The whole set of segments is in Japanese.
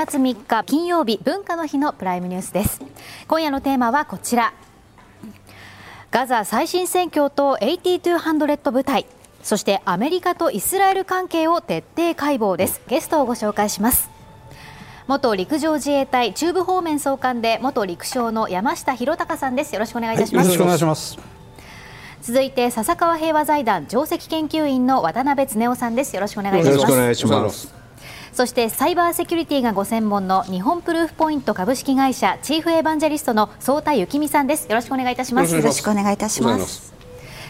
11月3日金曜日文化の日のプライムニュースです。今夜のテーマはこちら。ガザ最新戦況と8200部隊そしてアメリカとイスラエル関係を徹底解剖です。ゲストをご紹介します。元陸上自衛隊中部方面総監で元陸将の山下博隆さんです。よろしくお願いいたします、はい、よろしくお願いします。続いて笹川平和財団上席研究員の渡辺恒夫さんです。よろしくお願いします。よろしくお願いしますそしてサイバーセキュリティがご専門の日本プルーフポイント株式会社チーフエヴァンジェリストの相田幸美さんです。よろしくお願いいたします。よろしくお願いいたします。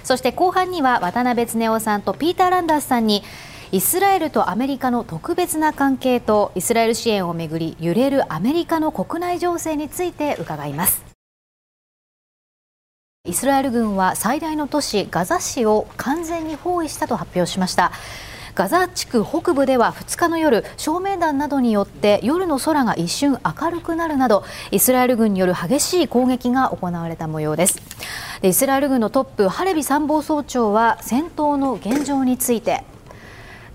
そして後半には渡辺恒夫さんとピーター・ランダースさんにイスラエルとアメリカの特別な関係とイスラエル支援をめぐり揺れるアメリカの国内情勢について伺います。イスラエル軍は最大の都市ガザ市を完全に包囲したと発表しましたガザ地区北部では2日の夜照明弾などによって夜の空が一瞬明るくなるなどイスラエル軍による激しい攻撃が行われた模様です。イスラエル軍のトップハレビ参謀総長は戦闘の現状について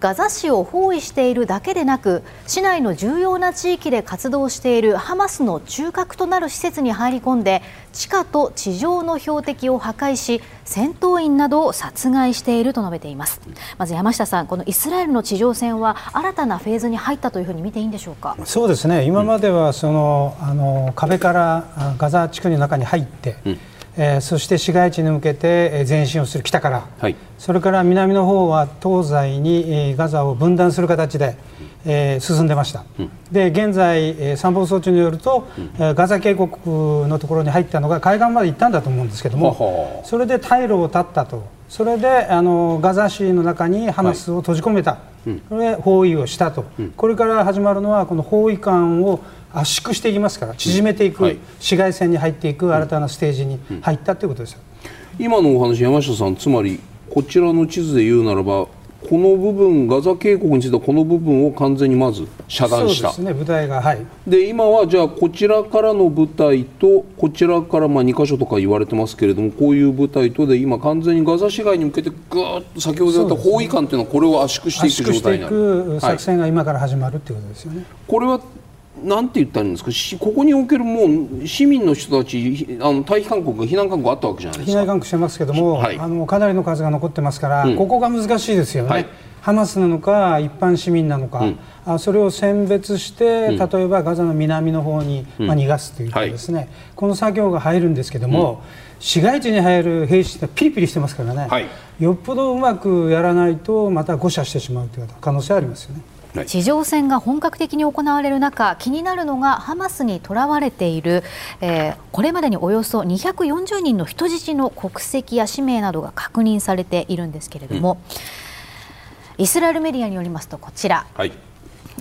ガザ市を包囲しているだけでなく市内の重要な地域で活動しているハマスの中核となる施設に入り込んで地下と地上の標的を破壊し戦闘員などを殺害していると述べています。まず山下さんこのイスラエルの地上戦は新たなフェーズに入ったというふうに見ていいんでしょうか？そうですね。今まではその、あの壁からガザ地区の中に入って、うんえー、そして市街地に向けて前進をする北から、はい、それから南の方は東西に、えー、ガザを分断する形で、えー、進んでました、うん、で現在、えー、参謀総長によると、うん、ガザ渓谷のところに入ったのが海岸まで行ったんだと思うんですけどもそれで退路を断ったと。それであのガザ市の中にハマスを閉じ込めた、はい、これで包囲をしたと、うん、これから始まるのはこの包囲感を圧縮していきますから縮めていく、はい、市街戦に入っていく新たなステージに入ったということです、今のお話山下さんつまりこちらの地図で言うならばこの部分ガザ渓谷についてはこの部分を完全にまず遮断した。そうですね部隊がはい。で今はじゃあこちらからの部隊とこちらからまあ2箇所とか言われてますけれどもこういう部隊とで今完全にガザ市街に向けてぐーっと先ほど言った包囲感というのはこれを圧縮していく状態になる。圧縮していく作戦が今から始まるっていうことですよね、はい、これはなんて言ったらいいんですか？ここにおけるもう市民の人たちあの退避勧告避難勧告あったわけじゃないですか。避難勧告してますけども、はい、あのかなりの数が残ってますから、うん、ここが難しいですよね、はい、ハマスなのか一般市民なのか、うん、あそれを選別して、例えばガザの南の方に、まあ、逃がすというかですね、はい、この作業が入るんですけども、市街地に入る兵士ってピリピリしてますからね、よっぽどうまくやらないとまた誤射してしまうという可能性ありますよね。地上戦が本格的に行われる中気になるのがハマスにとらわれている、えー、これまでにおよそ240人の人質の国籍や氏名などが確認されているんですけれども、うん、イスラエルメディアによりますとこちら、はい。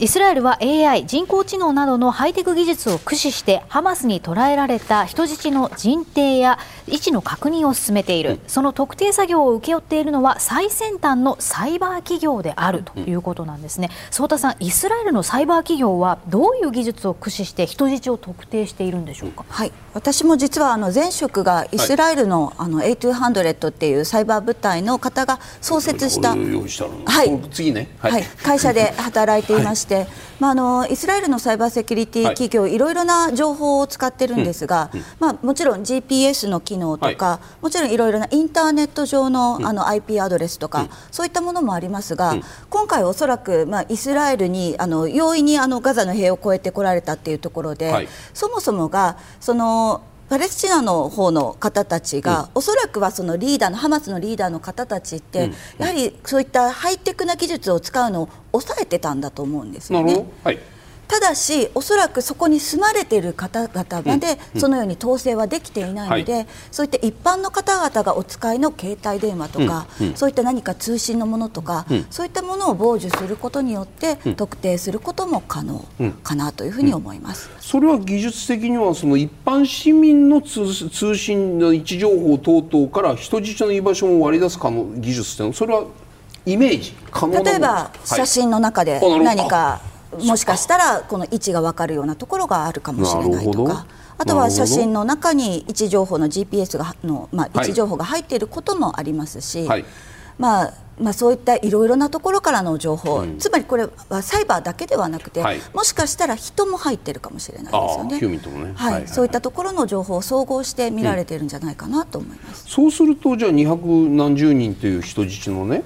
イスラエルは AI 人工知能などのハイテク技術を駆使してハマスに捕らえられた人質の人定や位置の確認を進めている。その特定作業を請け負っているのは最先端のサイバー企業であるということなんですね。相田さんイスラエルのサイバー企業はどういう技術を駆使して人質を特定しているんでしょうか？はい。私も実はあの前職がイスラエルの,、あの8200っていうサイバー部隊の方が創設した、はい、次ね、はい、はい、会社で 働いていまして、まあ、あのイスラエルのサイバーセキュリティ企業、はい、いろいろな情報を使ってるんですが、うん。うん、まあ、もちろん GPS の機能とか、はい、もちろんいろいろなインターネット上の,、あの IP アドレスとか、うん、そういったものもありますが、今回おそらく、まあ、イスラエルにあの容易にあのガザの塀を越えてこられたっていうところで、そもそもがそのパレスチナの方の方たちが、うん、おそらくはそのリーダーのハマスのリーダーの方たちって、うん、やはりそういったハイテクな技術を使うのを抑えてたんだと思うんですよね。はいただし、おそらくそこに住まれている方々まで、そのように統制はできていないので、うんはい、そういった一般の方々がお使いの携帯電話とか、うんうん、そういった何か通信のものとか、そういったものを傍受することによって、特定することも可能かなというふうに思います、それは技術的にはその一般市民の通信の位置情報等々から人質の居場所を割り出す可能技術というのはそれはイメージ可能例えば写真の中で何か、もしかしたらこの位置が分かるようなところがあるかもしれないとか。あとは写真の中に位置情報の GPS がの、まあ、位置情報が入っていることもありますし、はい、まあまあ、そういったいろいろなところからの情報、うん、つまりこれはサイバーだけではなくて、はい、もしかしたら人も入ってるかもしれないですよね。ね。はい、そういったところの情報を総合して見られているんじゃないかなと思います。うん、そうするとじゃあ200何十人という人質のね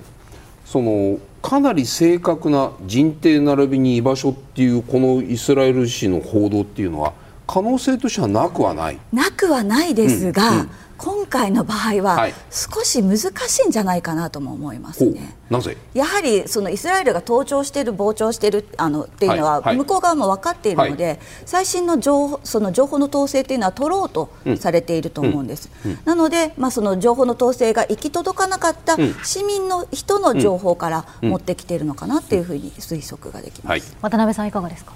そのかなり正確な人定並びに居場所っていうこのイスラエル史の報道っていうのは可能性としてはなくはない。なくはないですが、うんうん。今回の場合は少し難しいんじゃないかなとも思いますね。なぜ？やはりそのイスラエルが盗聴している、傍聴しているあのっていうのは向こう側も分かっているので、はい、最新の情報その情報の統制というのは取ろうとされていると思うんです。うんうん、なので、まあ、その情報の統制が行き届かなかった市民の人の情報から持ってきているのかなというふうに推測ができます、はい、渡辺さんいかがですか？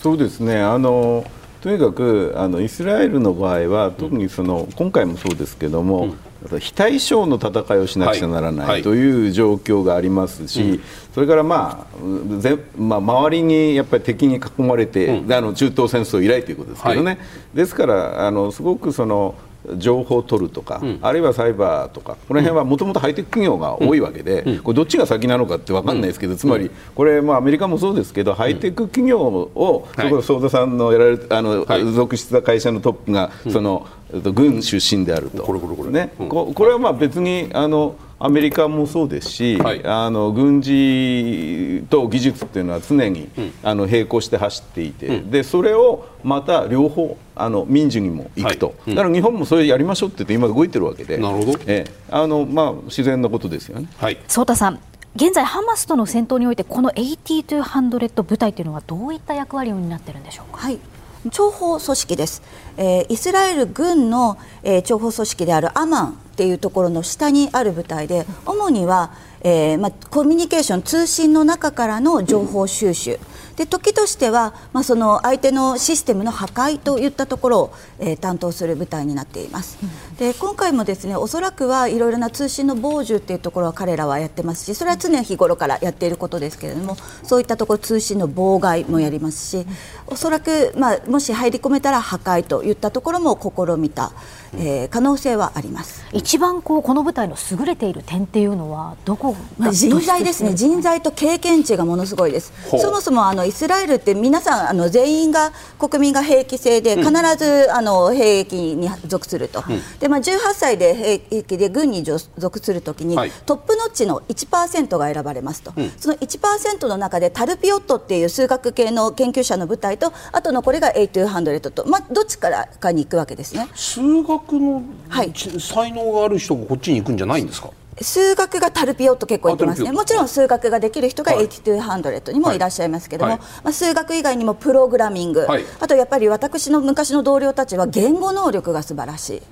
そうですね。あのとにかくあのイスラエルの場合は特にその、今回もそうですけども、うん、非対称の戦いをしなくちゃならない、はい、という状況がありますし、うん、それから、まあぜまあ、周りにやっぱり敵に囲まれて、うん、あの中東戦争以来ということですけどね、はい、ですからあのすごくその情報を取るとか、うん、あるいはサイバーとかこの辺はもともとハイテク企業が多いわけで、うん、これどっちが先なのかって分かんないですけど、つまりこれ、まあ、アメリカもそうですけどハイテク企業を、そこ相田さんのやられあの、はい、属した会社のトップが、その軍出身であると。これこれこれ。ね、これはまあ別にあのアメリカもそうですし、はい、あの軍事と技術っていうのは常に、うん、あの並行して走っていて、うん、でそれをまた両方あの民事にも行くと、はい。うん、だから日本もそれやりましょうって言って今動いてるわけで。なるほど、ええ。あのまあ、自然なことですよね。はい、田さん現在、ハマスとの戦闘においてこの8200部隊というのはどういった役割を担っているんでしょうか？はい。諜報組織です、えー、イスラエル軍の、えー、諜報組織であるアマンっていうところの下にある部隊で主には、えーま、コミュニケーション通信の中からの情報収集、で時としては、まあ、その相手のシステムの破壊といったところを、えー、担当する部隊になっています。で今回もですねおそらくはいろいろな通信の傍受っていうところは彼らはやってますしそれは常日頃からやっていることですけれどもそういったところ通信の妨害もやりますしおそらく、まあ、もし入り込めたら破壊といったところも試みた、えー、可能性はあります。一番こうこの部隊の優れている点っていうのはどこ、まあ、人材ですね。人材と経験値がものすごいです。そもそもあのイスラエルって皆さんあの全員が国民が兵役制で必ず、あの兵役に属すると、でまあ、18歳で兵役で軍に属するときに、はい、トップノッチの1%が選ばれますと、うん、その1%の中でタルピオットっていう数学系の研究者の部隊とあとのこれが8200と、まあ、どっちからかに行くわけですね。数学の、はい、才能がある人がこっちに行くんじゃないんですか？数学がタルピオット結構いってますね。もちろん数学ができる人が8200にもいらっしゃいますけども、はい、まあ、数学以外にもプログラミング、はい、あとやっぱり私の昔の同僚たちは言語能力が素晴らしい。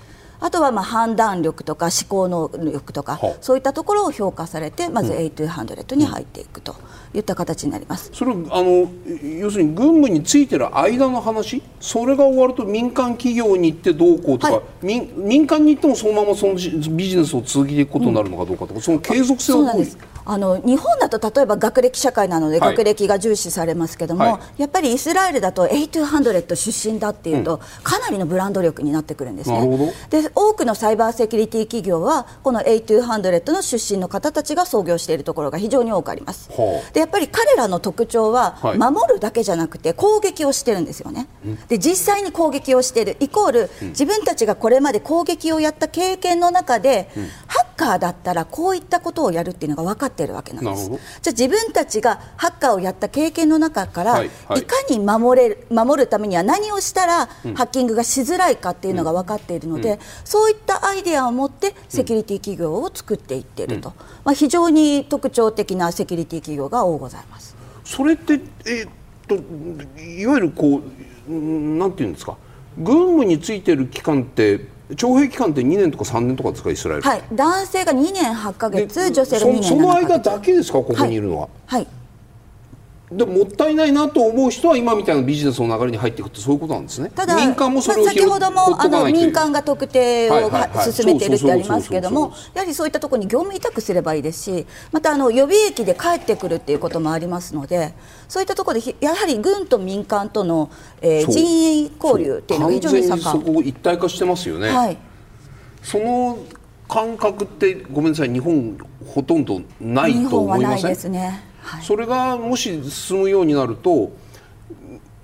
あとはまあ判断力とか思考能力とかそういったところを評価されてまず8200に入っていくと。いった形になります。それあの要するに軍務についてる間の話？それが終わると民間企業に行ってどうこうとか、はい、民民間に行ってもそのままそのビジネスを続けていくことになるのかどうかとか、うん、その継続性あの日本だと例えば学歴社会なので学歴が重視されますけども、はい、やっぱりイスラエルだと8200出身だっていうと、うん、かなりのブランド力になってくるんですね。で多くのサイバーセキュリティ企業はこの8200の出身の方たちが創業しているところが非常に多くあります。でやっぱり彼らの特徴は、守るだけじゃなくて攻撃をしてるんですよね。で実際に攻撃をしている。イコール、自分たちがこれまで攻撃をやった経験の中で、ハッカーだったらこういったことをやるっていうのが分かっているわけなんです。じゃあ自分たちがハッカーをやった経験の中から、はいはい、いかに守れる守るためには何をしたら、うん、ハッキングがしづらいかっていうのが分かっているので、うん、そういったアイデアを持ってセキュリティ企業を作っていっていると、うん、まあ、非常に特徴的なセキュリティ企業が多ございます。それって、えー、っといわゆるこうなんていうんですか。軍務についてる期間って徴兵期間って2年とか3年とかですかイスラエル。はい男性が2年8か月女性が2年その間だけですかここにいるのははい、はいでもったいないなと思う人は今みたいなビジネスの流れに入っていくってそういうことなんですね。ただ民間もそれを、まあ、先ほどもあの民間が特定を進めているってありますけどもやはりそういったところに業務委託すればいいですしまたあの予備役で帰ってくるっていうこともありますのでそういったところでやはり軍と民間との、えー、人員交流っていうのが非常に盛ん。そこ一体化してますよね。はい、その感覚ってごめんなさい日本ほとんどないと思いません？ですね、はい、それがもし進むようになると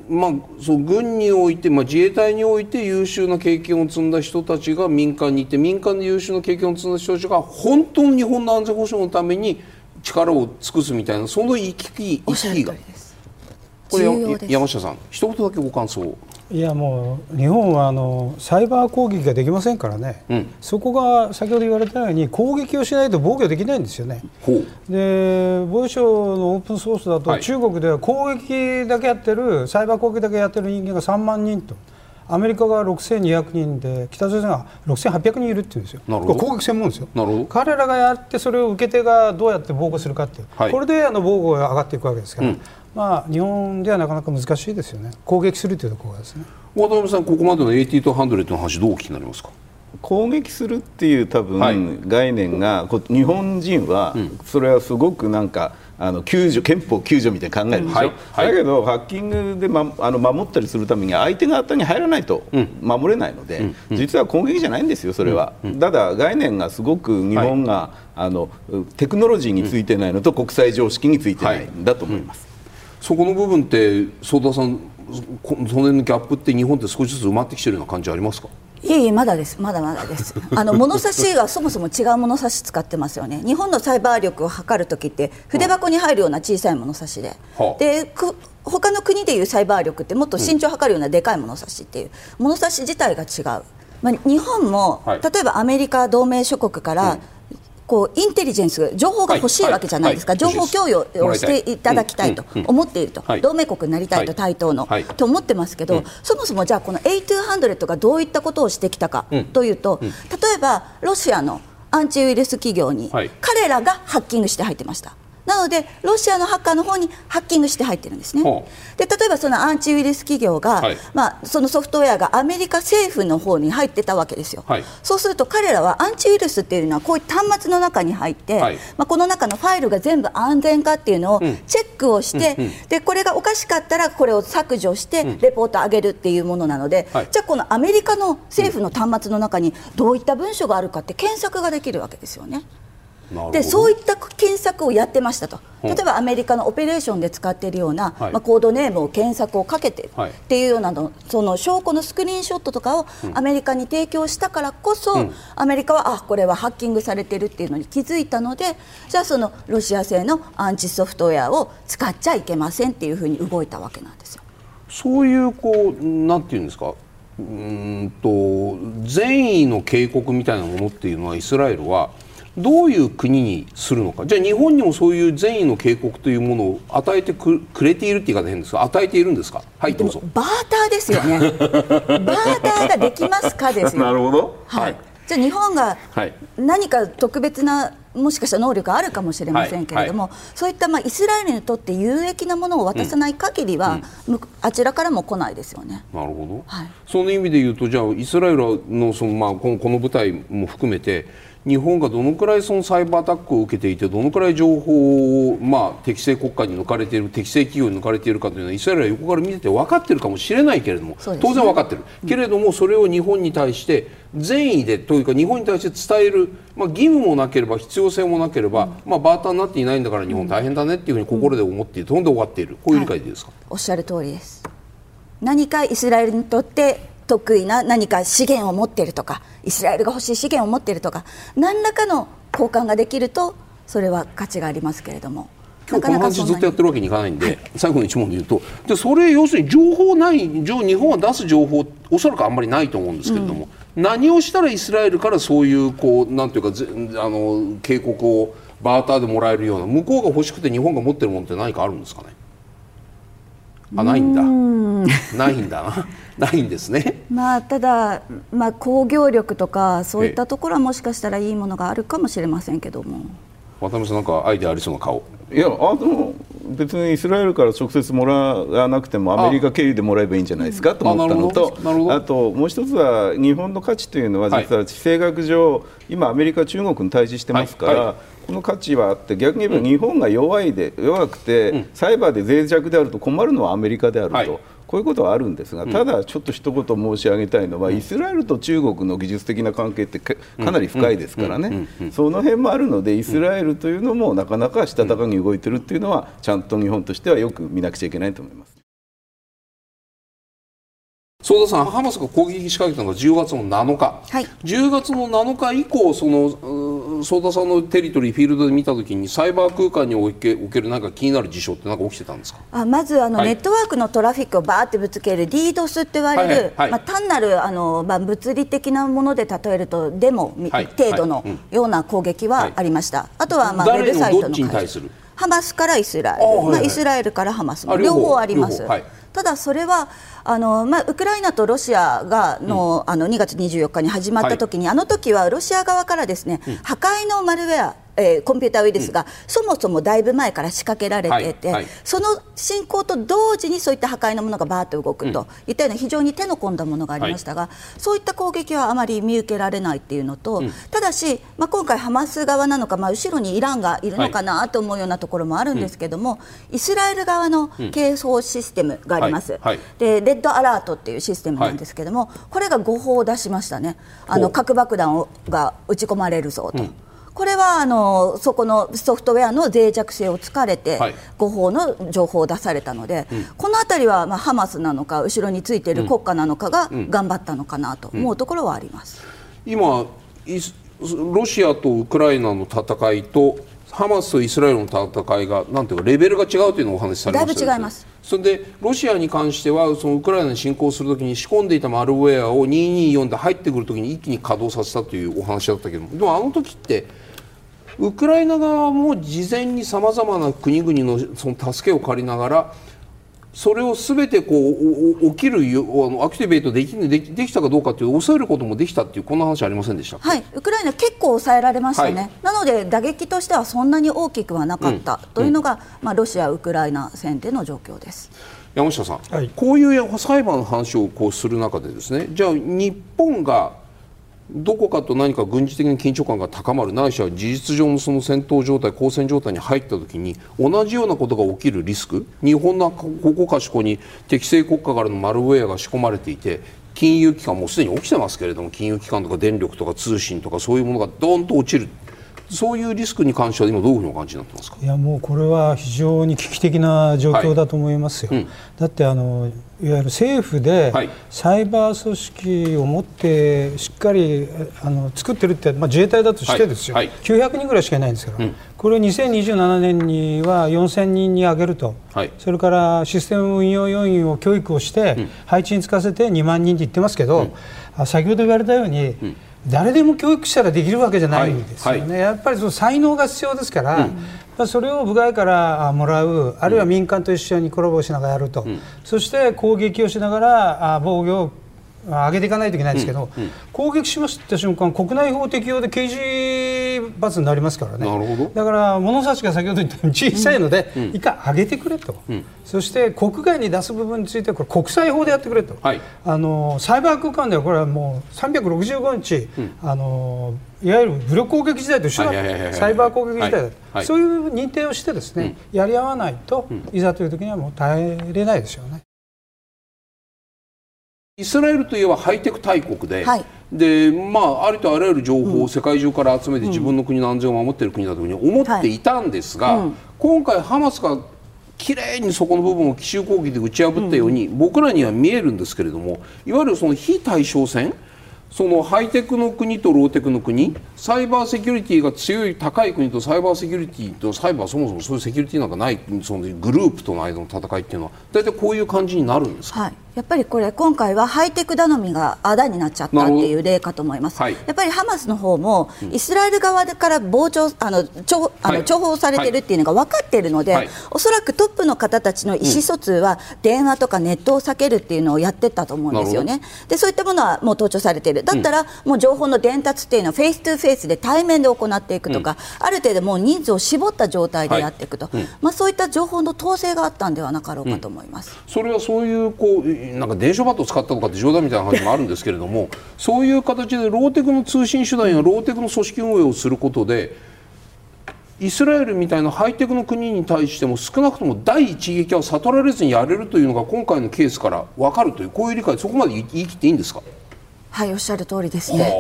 まあ、そう軍において、まあ、自衛隊において優秀な経験を積んだ人たちが民間にいて民間で優秀な経験を積んだ人たちが本当に日本の安全保障のために力を尽くすみたいなその意識意識が。これ山下さん一言だけご感想いやもう日本はあのサイバー攻撃ができませんからね、うん、そこが先ほど言われたように攻撃をしないと防御できないんですよね。で防衛省のオープンソースだと、はい、中国では攻撃だけやってるサイバー攻撃だけやってる人間が3万人と。アメリカが6200人で北朝鮮が6800人いるっていうんですよ、攻撃専門ですよ。彼らがやってそれを受け手がどうやって防護するかっていう、はい、これであの防護が上がっていくわけですから、うん、まあ、日本ではなかなか難しいですよね、攻撃するというところがですね。渡辺さん、ここまでの80と100の話、どうお聞きになりますか？攻撃するっていう多分、概念が、日本人はそれはすごくなんか、あの救助憲法救助みたいに考えるでしょ、はい。はい、だけどハッキングで、ま、あの守ったりするために相手方に入らないと守れないので、うん。うん、実は攻撃じゃないんですよ、それは、うん、ただ概念がすごく日本が、はい、あのテクノロジーについてないのと国際常識についてないんだと思います。そこの部分って相田さんその辺のギャップって日本って少しずつ埋まってきてるような感じありますか？いえいえまだです。まだまだです。あの物差しがそもそも違う物差し使ってますよね。日本のサイバー力を測るときって筆箱に入るような小さい物差しで、はあ、で他の国でいうサイバー力ってもっと身長を測るようなでかい物差しっていう、物差し自体が違う、まあ、日本も、はい、例えばアメリカ同盟諸国から、うんこうインテリジェンス情報が欲しいわけじゃないですか、はい。はい、情報共有をしていただきたいと思っていると、同盟国になりたいと、対等の、と思ってますけど、そもそもじゃあこの A200 がどういったことをしてきたかというと、例えばロシアのアンチウイルス企業に彼らがハッキングして入ってました。なので、ロシアのハッカーの方にハッキングして入ってるんですね。で例えばそのアンチウイルス企業が、はい、まあ、そのソフトウェアがアメリカ政府の方に入ってたわけですよ、はい、そうすると彼らはアンチウイルスっていうのはこういう端末の中に入って、はい、まあ、この中のファイルが全部安全かっていうのをチェックをして、うんでこれがおかしかったらこれを削除してレポート上げるっていうものなので、じゃあこのアメリカの政府の端末の中にどういった文書があるかって検索ができるわけですよね。でそういった検索をやってましたと、例えばアメリカのオペレーションで使っているような、はい、まあ、コードネームを検索をかけてる。っていうようなの、その証拠のスクリーンショットとかをアメリカに提供したからこそ、うん、アメリカはあこれはハッキングされてるっていうのに気づいたのでじゃあそのロシア製のアンチソフトウェアを使っちゃいけませんっていうふうに動いたわけなんですよ。そういうこうなんていうんですか？うんと善意の警告みたいなものっていうのはイスラエルはどういう国にするのか。じゃあ日本にもそういう善意の警告というものを与えてくれているって言い方変ですが与えているんですか？はいどうぞ。バーターですよ。ね バーターができますかですよ。なるほど、はい、はい、じゃあ日本が何か特別なもしかしたら能力があるかもしれませんけれども、はいはい、そういったまあイスラエルにとって有益なものを渡さない限りは、うん、あちらからも来ないですよね。なるほど、はい、その意味で言うとじゃあイスラエルのその、まあ、このこの部隊も含めて日本がどのくらいそのサイバーアタックを受けていてどのくらい情報を、まあ、適正国家に抜かれている適正企業に抜かれているかというのはイスラエルは横から見てて分かっているかもしれないけれども、ね、当然分かっている、うん、けれどもそれを日本に対して善意でというか日本に対して伝える、まあ、義務もなければ必要性もなければ、うん、まあ、バーターになっていないんだから日本大変だねっていうふうに心で思っている、飛んで終わっている。こういう理解でいいですか、はい、おっしゃる通りです。何かイスラエルにとって得意な何か資源を持っているとかイスラエルが欲しい資源を持っているとか何らかの交換ができるとそれは価値がありますけれども。今日この話ずっとやってるわけにいかないんで、はい、最後の一問で言うとでそれ要するに情報ない日本は出す情報おそらくあんまりないと思うんですけれども、うん、何をしたらイスラエルからそういうこうなんていうかあの警告をバーターでもらえるような向こうが欲しくて日本が持ってるものって何かあるんですかね。あないんだ。ないんだなないんですね。まあただまあ工業力とかそういったところはもしかしたらいいものがあるかもしれませんけども。渡辺さんなんかアイデアありそうな顔。いやあの別にイスラエルから直接もらわなくてもアメリカ経由でもらえばいいんじゃないですかと思ったのとあともう一つは日本の価値というのは実は地政学上、今アメリカ中国に対峙してますから、この価値はあって逆に言えば日本が弱いで弱くて、サイバーで脆弱であると困るのはアメリカであると。はいこういうことはあるんですが、ただちょっと一言申し上げたいのは、イスラエルと中国の技術的な関係ってかなり深いですからね、その辺もあるので、イスラエルというのもなかなかしたたかに動いてるっていうのは、ちゃんと日本としてはよく見なくちゃいけないと思います。相田さん、ハマスが攻撃仕掛けたのが10月の7日、はい、10月の7日以降、その相田さんのテリトリー、フィールドで見たときに、サイバー空間におけおけるなんか気になる事象って、なんか起きてたんですか？あまずあの、はい、ネットワークのトラフィックをばーってぶつける DDoS って言われる、はいはいはい、まあ、単なるあの、まあ、物理的なもので例えると、デモ、程度のような攻撃はありました。あとは、まあ、ウェブサイトのハマスからイスラエル、まあ、イスラエルからハマス。も両方。あります。ただそれはあの、まあ、ウクライナとロシアがの,、あの2月24日に始まった時に、はい、あの時はロシア側からですね、うん、破壊のマルウェアえー、コンピューターウイルスが、うん、そもそもだいぶ前から仕掛けられていて、はいはい、その進行と同時にそういった破壊のものがばーっと動くといったような非常に手の込んだものがありましたが、はい、そういった攻撃はあまり見受けられないっていうのと、うん、ただし、まあ、今回、ハマス側なのか、まあ、後ろにイランがいるのかなと思うようなところもあるんですけども、イスラエル側の警報システムがあります、でレッドアラートっていうシステムなんですけども、これが誤報を出しましたね、あの核爆弾をが撃ち込まれるぞと。うん。これはあのそこのソフトウェアの脆弱性を突かれて、誤報の情報を出されたので、うん、この辺りはまあハマスなのか後ろについている国家なのかが頑張ったのかなと思うところはあります、うん、今ロシアとウクライナの戦いとハマスとイスラエルの戦いがなんていうかレベルが違うというのをお話しされました、ね、だいぶ違いますそれでロシアに関してはそのウクライナに侵攻するときに仕込んでいたマルウェアを224で入ってくるときに一気に稼働させたというお話だったけどでもあの時ってウクライナ側も事前にさまざまな国々のその助けを借りながらそれをすべてこう起きるアクティベートできできできたかどうかという抑えることもできたっていうこんな話ありませんでしたはい。ウクライナ結構抑えられましたね、はい、なので打撃としてはそんなに大きくはなかった、というのが、うん、まあ、ロシア・ウクライナ戦での状況です。山下さん、はい、こういう裁判の話をこうする中でですね。じゃあ日本がどこかと何か軍事的な緊張感が高まるないしは事実上のその戦闘状態交戦状態に入った時に同じようなことが起きるリスク日本のここかしこに適正国家からのマルウェアが仕込まれていて金融機関もすでに起きてますけれども金融機関とか電力とか通信とかそういうものがどんと落ちる。そういうリスクに関しては今どういうふうにお感じになってますか？いやもうこれは非常に危機的な状況だと思いますよ、はいうん、だってあのいわゆる政府でサイバー組織を持ってしっかりあの作ってるって、まあ、自衛隊だとしてですよ、はい。はい、900人ぐらいしかいないんですから、うん、これを2027年には4000人に上げると、はい、それからシステム運用要員を教育をして、配置につかせて2万人って言ってますけど、うん、先ほど言われたように、誰でも教育したらできるわけじゃないんですよね、やっぱりその才能が必要ですから、うん、それを部外からもらうあるいは民間と一緒にコラボしながらやると、うん、そして攻撃をしながら防御を上げていかないといけないんですけど、うんうん、攻撃しました瞬間国内法適用で刑事罰になりますからね。だから物差しが先ほど言ったように小さいので、うん、いか上げてくれと、そして国外に出す部分についてはこれ国際法でやってくれと、はい、あのサイバー空間ではこれはもう365日、あのいわゆる武力攻撃時代と一緒だ。サイバー攻撃時代だ、はいはい、そういう認定をしてですね、やり合わないと、いざという時にはもう耐えれないですよね。イスラエルといえばハイテク大国で、はい、でまあ、ありとあらゆる情報を世界中から集めて自分の国の安全を守っている国だというふうに思っていたんですが、はい。うん、今回、ハマスがきれいにそこの部分を奇襲攻撃で打ち破ったように、うん、僕らには見えるんですけれどもいわゆるその非対称戦そのハイテクの国とローテクの国サイバーセキュリティが強い高い国とサイバーセキュリティとサイバーそもそもそういうセキュリティなんかないそのグループとの間の戦いっていうのは大体こういう感じになるんですか、はいやっぱりこれ今回はハイテク頼みがあだになっちゃったっていう例かと思います、はい、やっぱりハマスの方もイスラエル側から傍聴あの重あの重宝されてるっていうのが分かっているので、はい、おそらくトップの方たちの意思疎通は電話とかネットを避けるっていうのをやってたと思うんですよね。でそういったものはもう盗聴されているだったらもう情報の伝達っていうのはフェイス2フェイスで対面で行っていくとか、うん、ある程度もう人数を絞った状態でやっていくと、はいうん、まあ、そういった情報の統制があったんではなかろうかと思います、それはそういうこうなんか電書バト使ったとかって冗談みたいな話もあるんですけれども そういう形でローテクの通信手段やローテクの組織運営をすることでイスラエルみたいなハイテクの国に対しても少なくとも第一撃は悟られずにやれるというのが今回のケースから分かるというこういう理解そこまで言い切っていいんですか？はいおっしゃる通りですね。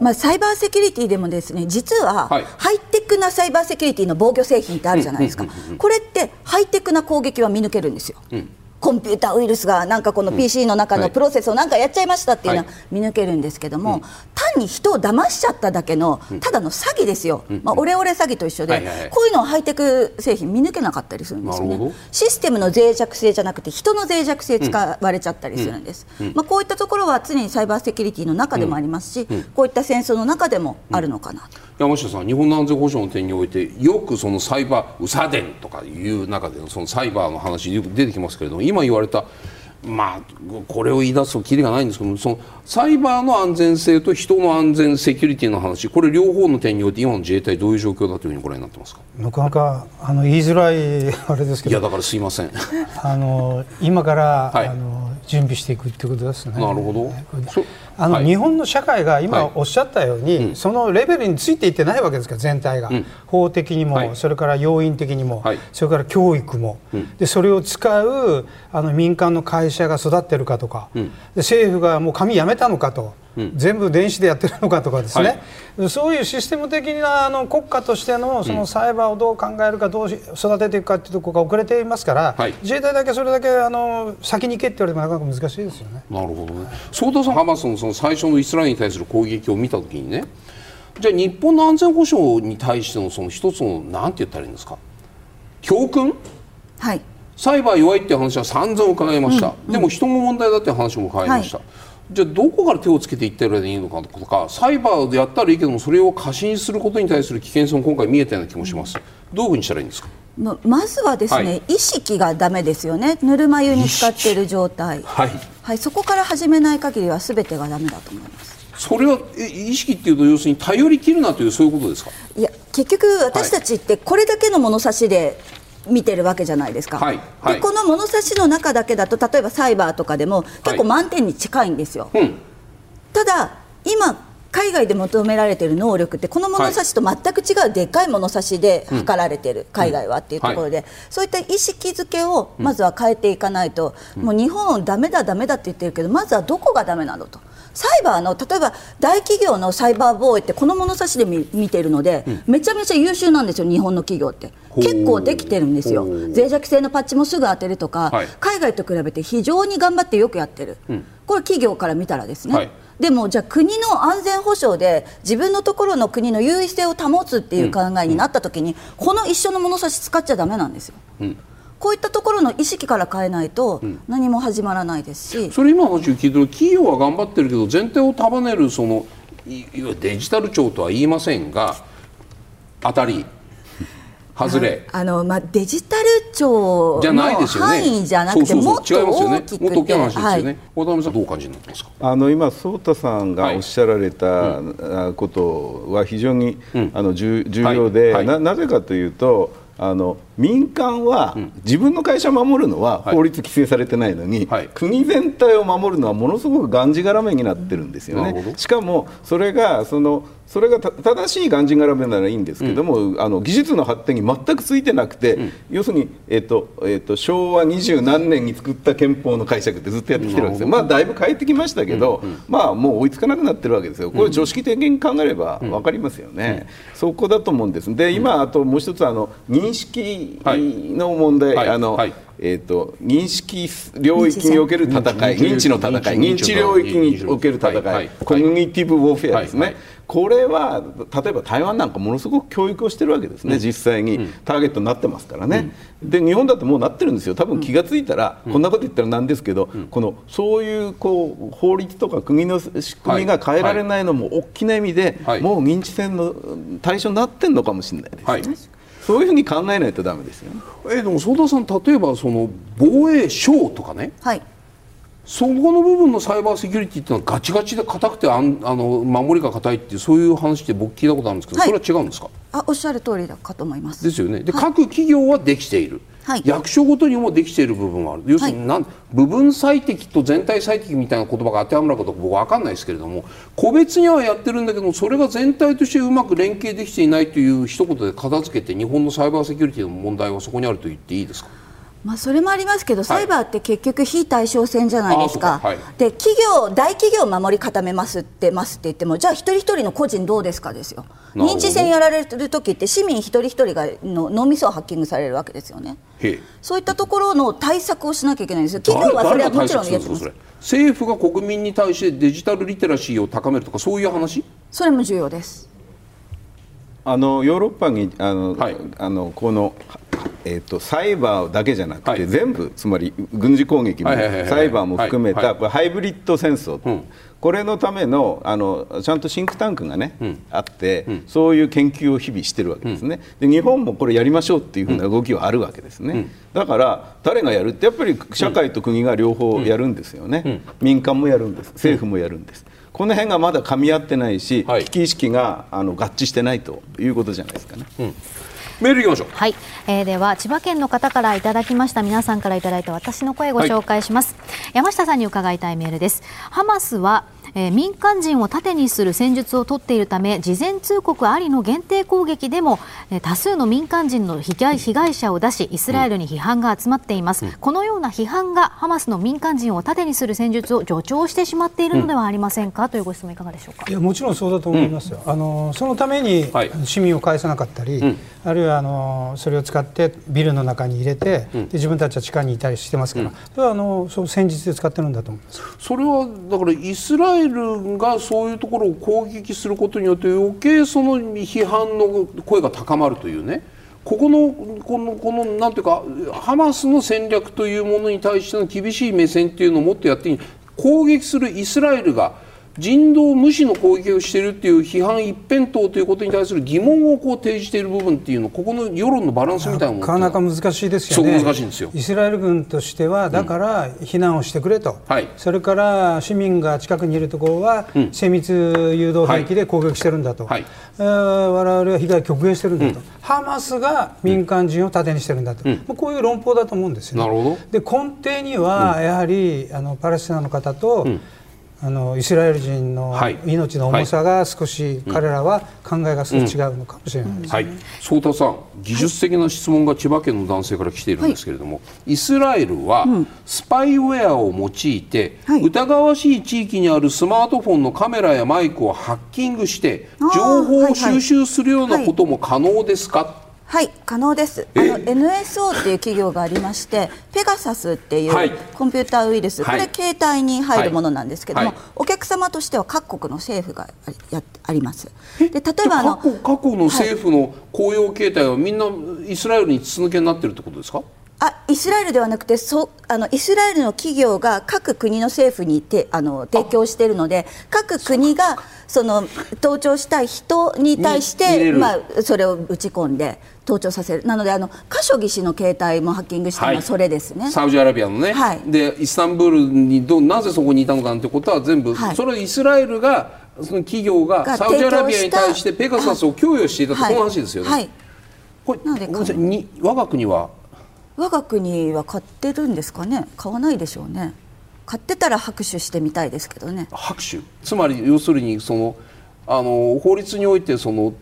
まあ、サイバーセキュリティでもですね実は、ハイテクなサイバーセキュリティの防御製品ってあるじゃないですか、これってハイテクな攻撃は見抜けるんですよ。うんコンピューターウイルスがなんかこの PC の中のプロセスをなんかやっちゃいましたっていうのは見抜けるんですけども、単に人を騙しちゃっただけのただの詐欺ですよ、まあ、オレオレ詐欺と一緒で、こういうのをハイテク製品見抜けなかったりするんですよね。システムの脆弱性じゃなくて人の脆弱性使われちゃったりするんです、まあ、こういったところは常にサイバーセキュリティの中でもありますし、こういった戦争の中でもあるのかなと。山下さん日本の安全保障の点においてよくそのサイバーウサデンとかいう中でのそのサイバーの話よく出てきますけれども今言われたまあ、これを言い出すときりがないんですけどもそのサイバーの安全性と人の安全セキュリティの話これ両方の点において今の自衛隊どういう状況だというふうにご覧になってますか？なかなかあの言いづらい あれですけど。いやだからすいません。あの今から、はい、あの準備していくってことですね。なるほど。あの、はい、日本の社会が今おっしゃったように、はい、そのレベルについていってないわけですから全体が、うん、法的にも、はい、それから要因的にも、それから教育も、うん、でそれを使うあの民間の会社が育ってるかとか、うん、で政府がもう紙やめたのかと。全部電子でやってるのかとかですね、はい、そういうシステム的なあの国家としてのそのサイバーをどう考えるかどう育てていくかというところが遅れていますから、はい、自衛隊だけそれだけあの先に行けって言われてもなかなか難しいですよね。なるほどね。相田さんハマスのその最初のイスラエルに対する攻撃を見たときにねじゃあ日本の安全保障に対してのその一つのなんて言ったらいいんですか？教訓、はい、サイバー弱いっていう話は散々伺いました、うん。うん、でも人も問題だって話も伺いました。はいじゃあどこから手をつけていったらいいのかとかサイバーでやったらいいけどもそれを過信することに対する危険性も今回見えたような気もします。どういうふうにしたらいいんですか？ままずはですね、はい、意識がだめですよね。ぬるま湯に使っている状態、はい、はい、そこから始めない限りはすべてがだめだと思います。それは意識っていうと要するに頼り切るなというそういうことですか？いや結局私たちってこれだけの物差しで見てるわけじゃないですか、はい。はい、でこの物差しの中だけだと例えばサイバーとかでも結構満点に近いんですよ、はいうん、ただ今海外で求められている能力ってこの物差しと全く違うでっかい物差しで測られている、海外はっていうところで、そういった意識づけをまずは変えていかないと、もう日本だめだだめだって言ってるけどまずはどこがだめなのと。サイバーの例えば大企業のサイバー防衛ってこの物差しで見見てるので、うん、めちゃめちゃ優秀なんですよ、日本の企業って。結構できてるんですよ、脆弱性のパッチもすぐ当てるとか、はい、海外と比べて非常に頑張ってよくやってる、うん、これ、企業から見たらですね。はいでもじゃあ国の安全保障で自分のところの国の優位性を保つっていう考えになった時に、この一緒の物差し使っちゃだめなんですよ。うん。こういったところの意識から変えないと何も始まらないですし、うん、それ今の話を聞いてる企業は頑張ってるけど前提を束ねるそのデジタル庁とは言いませんが当たり外れ。あの、まあ、デジタル庁の範囲じゃなくてもっと大きくて。もっと大きい話ですよね、渡辺さんどう感じになってますか？あの今颯太さんがおっしゃられたことは非常に、あの重要で、ななぜかというとあの民間は自分の会社を守るのは法律規制されてないのに、はい、国全体を守るのはものすごくがんじがらめになってるんですよね。しかもそれがそのそれが正しいがんじがらめならいいんですけども、うん、あの技術の発展に全くついてなくて、うん、要するに、えーとえーと、昭和二十何年に作った憲法の解釈ってずっとやってきてるわけですよ、まあ、だいぶ変えてきましたけど、うん。うん、まあ、もう追いつかなくなってるわけですよ、これ、常識的に考えれば分かりますよね、そこだと思うんです。で今あともう一つあの認識の問題、はい、あの、はい。えーと、認識領域における戦い。認知の戦い認知領域における戦い、はい、コミュニティブウォーフェアですね、はい。はい、これは例えば台湾なんかものすごく教育をしてるわけですね、うん、実際にターゲットになってますからね、うん、で日本だってもうなってるんですよ。多分気が付いたら、うん、こんなこと言ったらなんですけど、このそういうこう法律とか国の仕組みが変えられないのも大きな意味で、もう認知戦の対象になってるのかもしれないですね。そういうふうに考えないとだめですよね。えー、でも相田さん例えばその防衛省とかね、はい、そこの部分のサイバーセキュリティっていうのはガチガチで硬くてあんあの守りが硬いっていうそういう話って僕聞いたことあるんですけど、はい、それは違うんですか？あおっしゃる通りだかと思います。ですよね。で、はい、各企業はできている、はい、役所ごとにもできている部分はある。要するになん、部分最適と全体最適みたいな言葉が当てはまるかどうか僕分かんないですけれども個別にはやってるんだけどもそれが全体としてうまく連携できていないという一言で片付けて日本のサイバーセキュリティの問題はそこにあると言っていいですか？まあ、それもありますけど、サイバーって結局非対称戦じゃないですか、はい、で企業、大企業を守り固めますってますって言っても、じゃあ一人一人の個人どうですかですよ、認知戦やられる時って市民一人一人がの脳みそをハッキングされるわけですよね、そういったところの対策をしなきゃいけないんですよ、企業はそれはもちろんやってます。政府が国民に対してデジタルリテラシーを高めるとか、そういう話？それも重要です。あのヨーロッパにあの、はい、あのこのえーと、サイバーだけじゃなくて、はい、全部つまり軍事攻撃もサイバーも含めた、ハイブリッド戦争、うん、これのためのあのちゃんとシンクタンクがね、うん、あって、うん、そういう研究を日々してるわけですね、で日本もこれやりましょうっていうふうな動きはあるわけですね、だから誰がやるってやっぱり社会と国が両方やるんですよね、民間もやるんです。政府もやるんです。この辺がまだ噛み合ってないし、はい、危機意識があの合致してないということじゃないですかね。メールいきましょう。はい、えー、では千葉県の方からいただきました。皆さんからいただいた私の声をご紹介します、はい、山下さんに伺いたいメールです。ハマスはえー、民間人を盾にする戦術を取っているため事前通告ありの限定攻撃でも、えー、多数の民間人の被害被害者を出しイスラエルに批判が集まっています、うん、このような批判がハマスの民間人を盾にする戦術を助長してしまっているのではありませんか、うん、というご質問いかがでしょうか？いやもちろんそうだと思いますよ、うん、あのそのために市民を返さなかったり、はい、あるいはあのそれを使ってビルの中に入れて、で自分たちは地下にいたりしてますから、それはあのそう戦術で使ってるんだと思います。それはだからイスラエルがそういうところを攻撃することによって余計その批判の声が高まるというね。ここのこのこのなんていうかハマスの戦略というものに対しての厳しい目線っていうのをもっとやっていい。攻撃するイスラエルが人道無視の攻撃をしているっていう批判一辺倒ということに対する疑問をこう提示している部分っていうのここの世論のバランスみたいななかなか難しいですよね。難しいんですよ。イスラエル軍としてはだから避難をしてくれと、うん。はい、それから市民が近くにいるところは精密誘導兵器で攻撃してるんだと、はい。えー、我々は被害極限してるんだと、うん、ハマスが民間人を盾にしてるんだと、うん、こういう論法だと思うんですよ、ね、なるほど。で根底にはやはり、あのパレスチナの方と、あのイスラエル人の命の重さが少し彼らは考えが少し違うのかもしれないですね、はい、相田さん技術的な質問が千葉県の男性から来ているんですけれども、はい、イスラエルはスパイウェアを用いて、疑わしい地域にあるスマートフォンのカメラやマイクをハッキングして情報を収集するようなことも可能ですか、はい可能です。あの NSO っていう企業がありましてペガサスっていうコンピューターウイルス、はい、これ携帯に入るものなんですけども、はい、お客様としては各国の政府がやあります。で例えばあの各国の政府の公用携帯はみんなイスラエルに筒抜けになってるってことですか？あイスラエルではなくてそあのイスラエルの企業が各国の政府にてあの提供しているので各国がその登頂したい人に対してまあ、それを打ち込んで登頂させる。なのであのカショギ氏の携帯もハッキングしたのはそれですね、はい、サウジアラビアのね、はい、でイスタンブールにどなぜそこにいたのかなんてことは全部、はい、それはイスラエルがその企業がサウジアラビアに対してペガサスを供与していたと、この話ですよね。はい。これなので我が国は？我が国は買ってるんですかね？買わないでしょうね。買ってたら拍手してみたいですけどね。拍手。つまり要するにそのあの法律においてその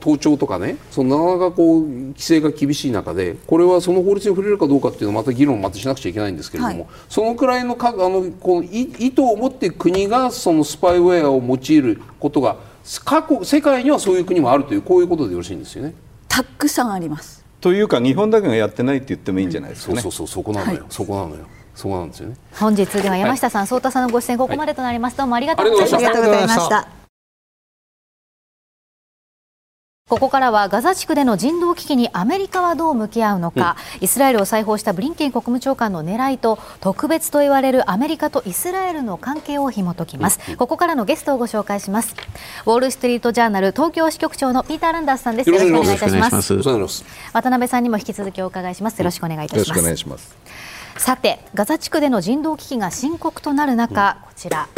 盗聴とかねそのなかなかこう規制が厳しい中でこれはその法律に触れるかどうかっていうのはまた議論をまたしなくちゃいけないんですけれども、はい、そのくらいのかあのこの意図を持って国がそのスパイウェアを用いることが過去世界にはそういう国もあるというこういうことでよろしいんですよね。たくさんあります。というか日本だけがやってないって言ってもいいんじゃないですか、ね、そうそうそうそこなのよ、はい、そこなのよそうなんですよね。本日では山下さん、はい、太さんのご出演ここまでとなります、どうもありがとうございました。ありがとうございました。ここからはガザ地区での人道危機にアメリカはどう向き合うのか、うん、イスラエルを再訪したブリンケン国務長官の狙いと特別と言われるアメリカとイスラエルの関係を紐解きます、うん、ここからのゲストをご紹介します。ウォール・ストリート・ジャーナル東京支局長のピーター・ランダースさんです。よろしくお願いいたします。渡辺さんにも引き続きお伺いします。よろしくお願いいたします、さてガザ地区での人道危機が深刻となる中、こちら。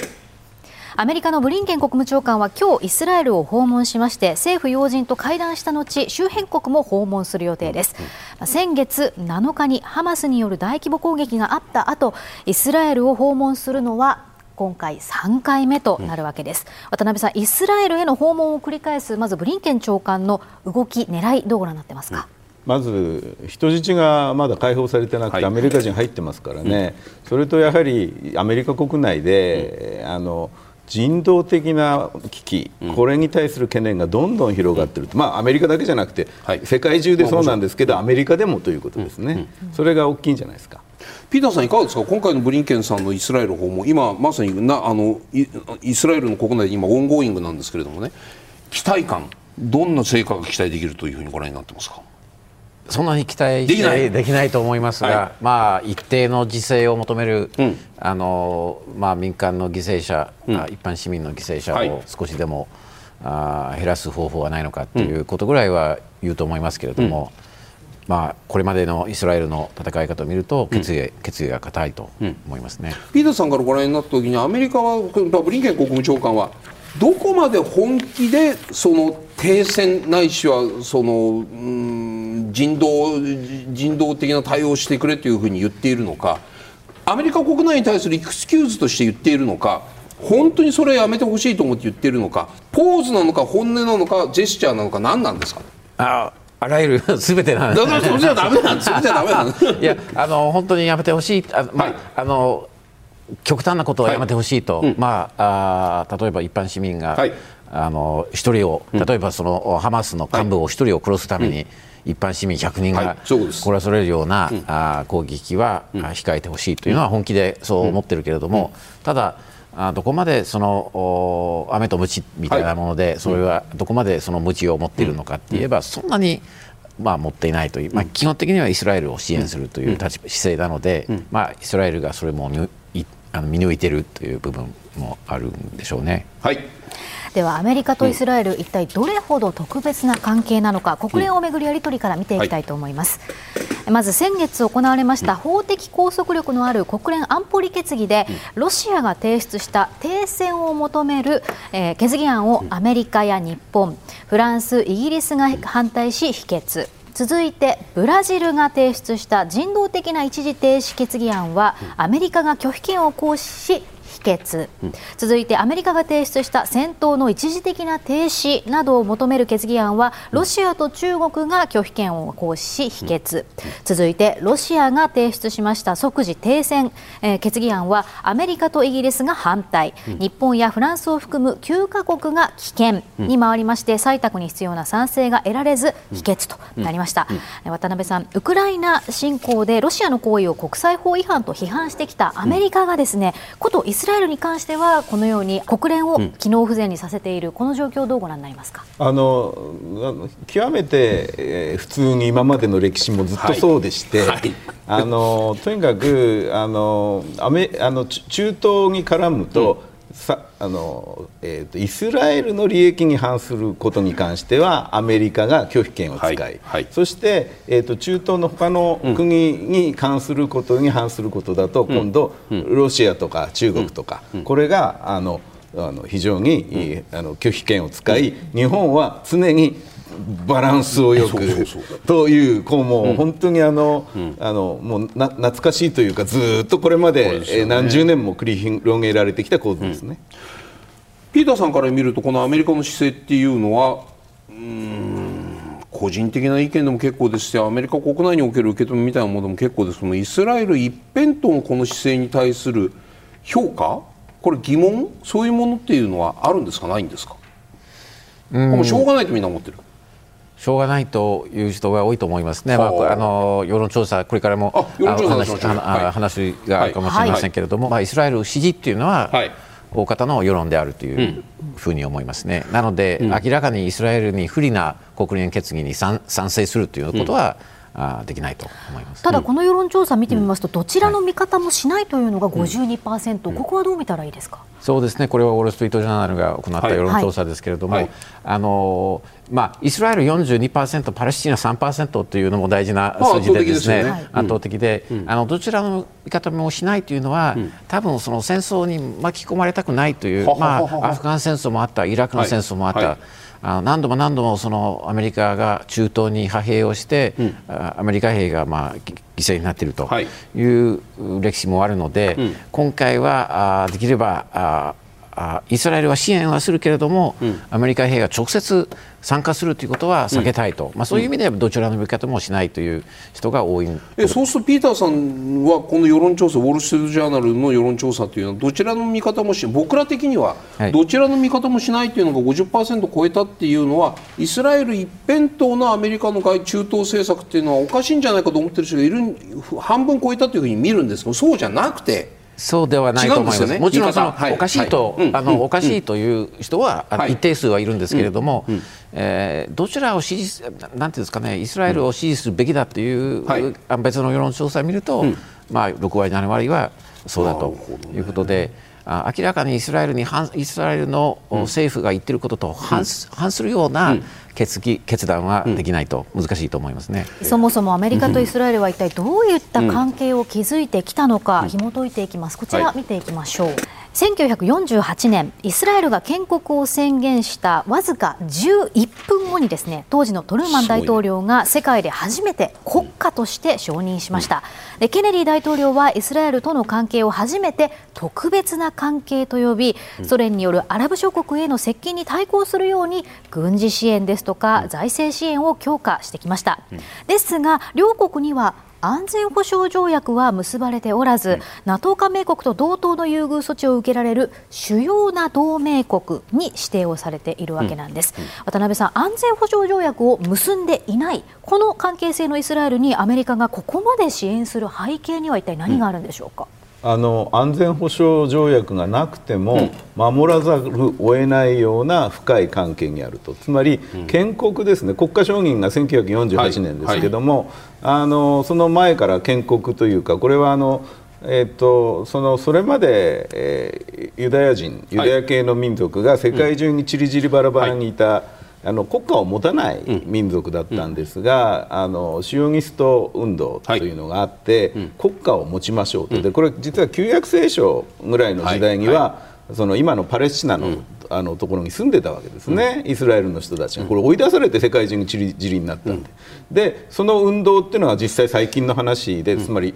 アメリカのブリンケン国務長官は今日イスラエルを訪問しまして政府要人と会談した後周辺国も訪問する予定です、先月7日にハマスによる大規模攻撃があった後イスラエルを訪問するのは今回3回目となるわけです、うん、渡辺さんイスラエルへの訪問を繰り返すまずブリンケン長官の動き狙いどうご覧になってますか、うん、まず人質がまだ解放されてなくて、アメリカ人入ってますからね、うん、それとやはりアメリカ国内で、あの人道的な危機、これに対する懸念がどんどん広がっている、まあ、アメリカだけじゃなくて、はい、世界中でそうなんですけど、アメリカでもということですね、それが大きいんじゃないですか。ピーターさん、いかがですか、今回のブリンケンさんのイスラエル訪問、今まさになあのイスラエルの国内で今、 ongoing なんですけれどもね、期待感、どんな成果が期待できるというふうにご覧になってますか？そんなに期待できない。できないと思いますが、はい、まあ、一定の自制を求める、うん、あのまあ、民間の犠牲者、うん、一般市民の犠牲者を少しでも、はい、あ減らす方法はないのかということぐらいは言うと思いますけれども、うん、まあ、これまでのイスラエルの戦い方を見ると決意,、決意が固いと思いますね、ピーターさんからご覧になった時にアメリカはブリンケン国務長官はどこまで本気でその停戦ないしはそのうん人道人道的な対応をしてくれというふうに言っているのかアメリカ国内に対するエクスキューズとして言っているのか本当にそれやめてほしいと思って言っているのかポーズなのか本音なのかジェスチャーなのか何なんですか？ああらゆる すべてなんだからそれじゃダメなんです。それじゃダメなんです。いやあの本当にやめてほしい。あまあ、はい、あの極端なことはやめてほしいと、はい。うん、まあ、あ例えば一般市民が、はい、あの一人を例えばその、ハマスの幹部を一人を殺すために、一般市民100人が殺られるような、はい、あ攻撃は、控えてほしいというのは本気でそう思ってるけれども、ただあどこまでその雨と鞭みたいなもので、それはどこまでその鞭を持っているのかって言えば、そんなにまあ、持っていないという、まあ、基本的にはイスラエルを支援するという立場、姿勢なので、まあ、イスラエルがそれもあの見抜いているという部分もあるんでしょうね。はい。ではアメリカとイスラエル、うん、一体どれほど特別な関係なのか国連をめぐるやり取りから見ていきたいと思います、はい、まず先月行われました法的拘束力のある国連安保理決議で、ロシアが提出した停戦を求める、えー、決議案をアメリカや日本フランスイギリスが反対し否決続いてブラジルが提出した人道的な一時停止決議案はアメリカが拒否権を行使し決、うん、続いてアメリカが提出した戦闘の一時的な停止などを求める決議案はロシアと中国が拒否権を行使し否決、うん、続いてロシアが提出しました即時停戦、えー、決議案はアメリカとイギリスが反対、うん、日本やフランスを含む9カ国が棄権。に回りまして採択に必要な賛成が得られず否決となりました、渡辺さんウクライナ侵攻でロシアの行為を国際法違反と批判してきたアメリカがですね、ことイスラエルに関してはこのように国連を機能不全にさせている、うん、この状況をどうご覧になりますか？あの極めて、えー、普通に今までの歴史もずっとそうでして、はい。はい、あのとにかくあのアメあの中東に絡むと、うんさあのえーと、イスラエルの利益に反することに関してはアメリカが拒否権を使い、はいはい、そして、えーと、中東の他の国に関することに反することだと、うん、今度、うん、ロシアとか中国とか、うん、これがあのあの非常に、あの拒否権を使い、日本は常にバランスをよくというこうもう本当にあの、あのもうな懐かしいというかずっとこれまでで、何十年も繰り広げられてきた構図ですね、ピーターさんから見るとこのアメリカの姿勢っていうのはうん個人的な意見でも結構ですしアメリカ国内における受け止めみたいなものも結構です。イスラエル一辺倒のこの姿勢に対する評価？これ疑問？そういうものっていうのはあるんですか？ないんですか？もうしょうがないとみんな思ってるしょうがないという人が多いと思いますね、まあ、あの世論調査、これからも話話があるかもしれませんけれども、はい、まあ、イスラエル支持っていうのは、はい、大方の世論であるというふうに思いますね、なので、うん、明らかにイスラエルに不利な国連決議に賛成するということは、うん。あできないと思いますただ、この世論調査見てみますと、どちらの見方もしないというのが52%、うん、ここはどう見たらいいですか？そうですね、これはウォール・ストリート・ジャーナルが行った世論調査ですけれども、はい。はい、あのまあ、イスラエル42%、パレスチナ3%というのも大事な数字でですね、圧倒的で、あのどちらの見方もしないというのは、多分その戦争に巻き込まれたくないという、まあ、アフガン戦争もあった、イラクの戦争もあった。あの何度も何度もそのアメリカが中東に派兵をして、うん、アメリカ兵がまあ犠牲になっているという歴史もあるので、うん、今回はあできればああイスラエルは支援はするけれども、うん、アメリカ兵が直接参加するということは避けたいと、うん、まあ、そういう意味でどちらの見方もしないという人が多いえそうするとピーターさんはこの世論調査ウォール・ストリート・ジャーナルの世論調査というのはどちらの見方もし僕ら的にはどちらの見方もしないというのが50%超えたっていうのはイスラエル一辺倒のアメリカの外中東政策っていうのはおかしいんじゃないかと思ってる人がいる半分超えたというふうに見るんですけどそうじゃなくて。そうではないと思います。すね、もちろんその、おかしいと、はい、あの、おかしいという人は、はい、一定数はいるんですけれども、うん。うん、えー、どちらを支持なんていうんですかねイスラエルを支持するべきだという、はい、別の世論調査を見ると、まあ6割7割はそうだということで。あ明らかにイスラエルにイスラエルの政府が言っていることと反,、反するような決議決断はできないと難しいと思いますね、そもそもアメリカとイスラエルは一体どういった関係を築いてきたのか紐解いていきます。こちら見ていきましょう、はい1948年イスラエルが建国を宣言したわずか11分後にですね当時のトルーマン大統領が世界で初めて国家として承認しました。でケネディ大統領はイスラエルとの関係を初めて特別な関係と呼びソ連によるアラブ諸国への接近に対抗するように軍事支援ですとか財政支援を強化してきました。ですが両国には安全保障条約は結ばれておらず、うん、NATO 加盟国と同等の優遇措置を受けられる主要な同盟国に指定をされているわけなんです、うん。うん、渡辺さん安全保障条約を結んでいないこの関係性のイスラエルにアメリカがここまで支援する背景には一体何があるんでしょうか、あの安全保障条約がなくても守らざるを得ないような深い関係にあると。つまり建国ですね。国家承認が1948年ですけども、あのその前から建国というかこれはあのえっと、そのそれまで、えー、ユダヤ人ユダヤ系の民族が世界中にちりぢりバラバラにいた、はいあの国家を持たない民族だったんですが、うん、あのシオニスト運動というのがあって、はい、国家を持ちましょうと、でこれ実は旧約聖書ぐらいの時代には、はい、その今のパレスチナの,、あのところに住んでたわけですね、イスラエルの人たちが。これ追い出されて世界中にちりぢりになったんで,、でその運動っていうのは実際最近の話でつまり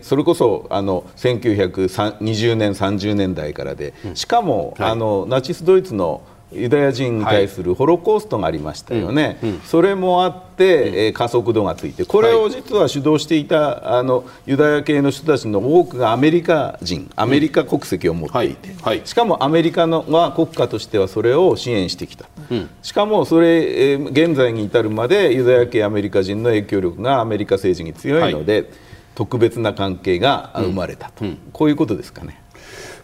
それこそあの1920年30年代からで。しかも、あのナチスドイツのユダヤ人に対するホロコーストがありましたよね、はいうん、それもあって、えー、加速度がついてこれを実は主導していたあのユダヤ系の人たちの多くがアメリカ人アメリカ国籍を持っていて、はい、しかもアメリカのは国家としてはそれを支援してきた、うん、しかもそれ、えー、現在に至るまでユダヤ系アメリカ人の影響力がアメリカ政治に強いので、はい、特別な関係が生まれたと、うん、こういうことですかね。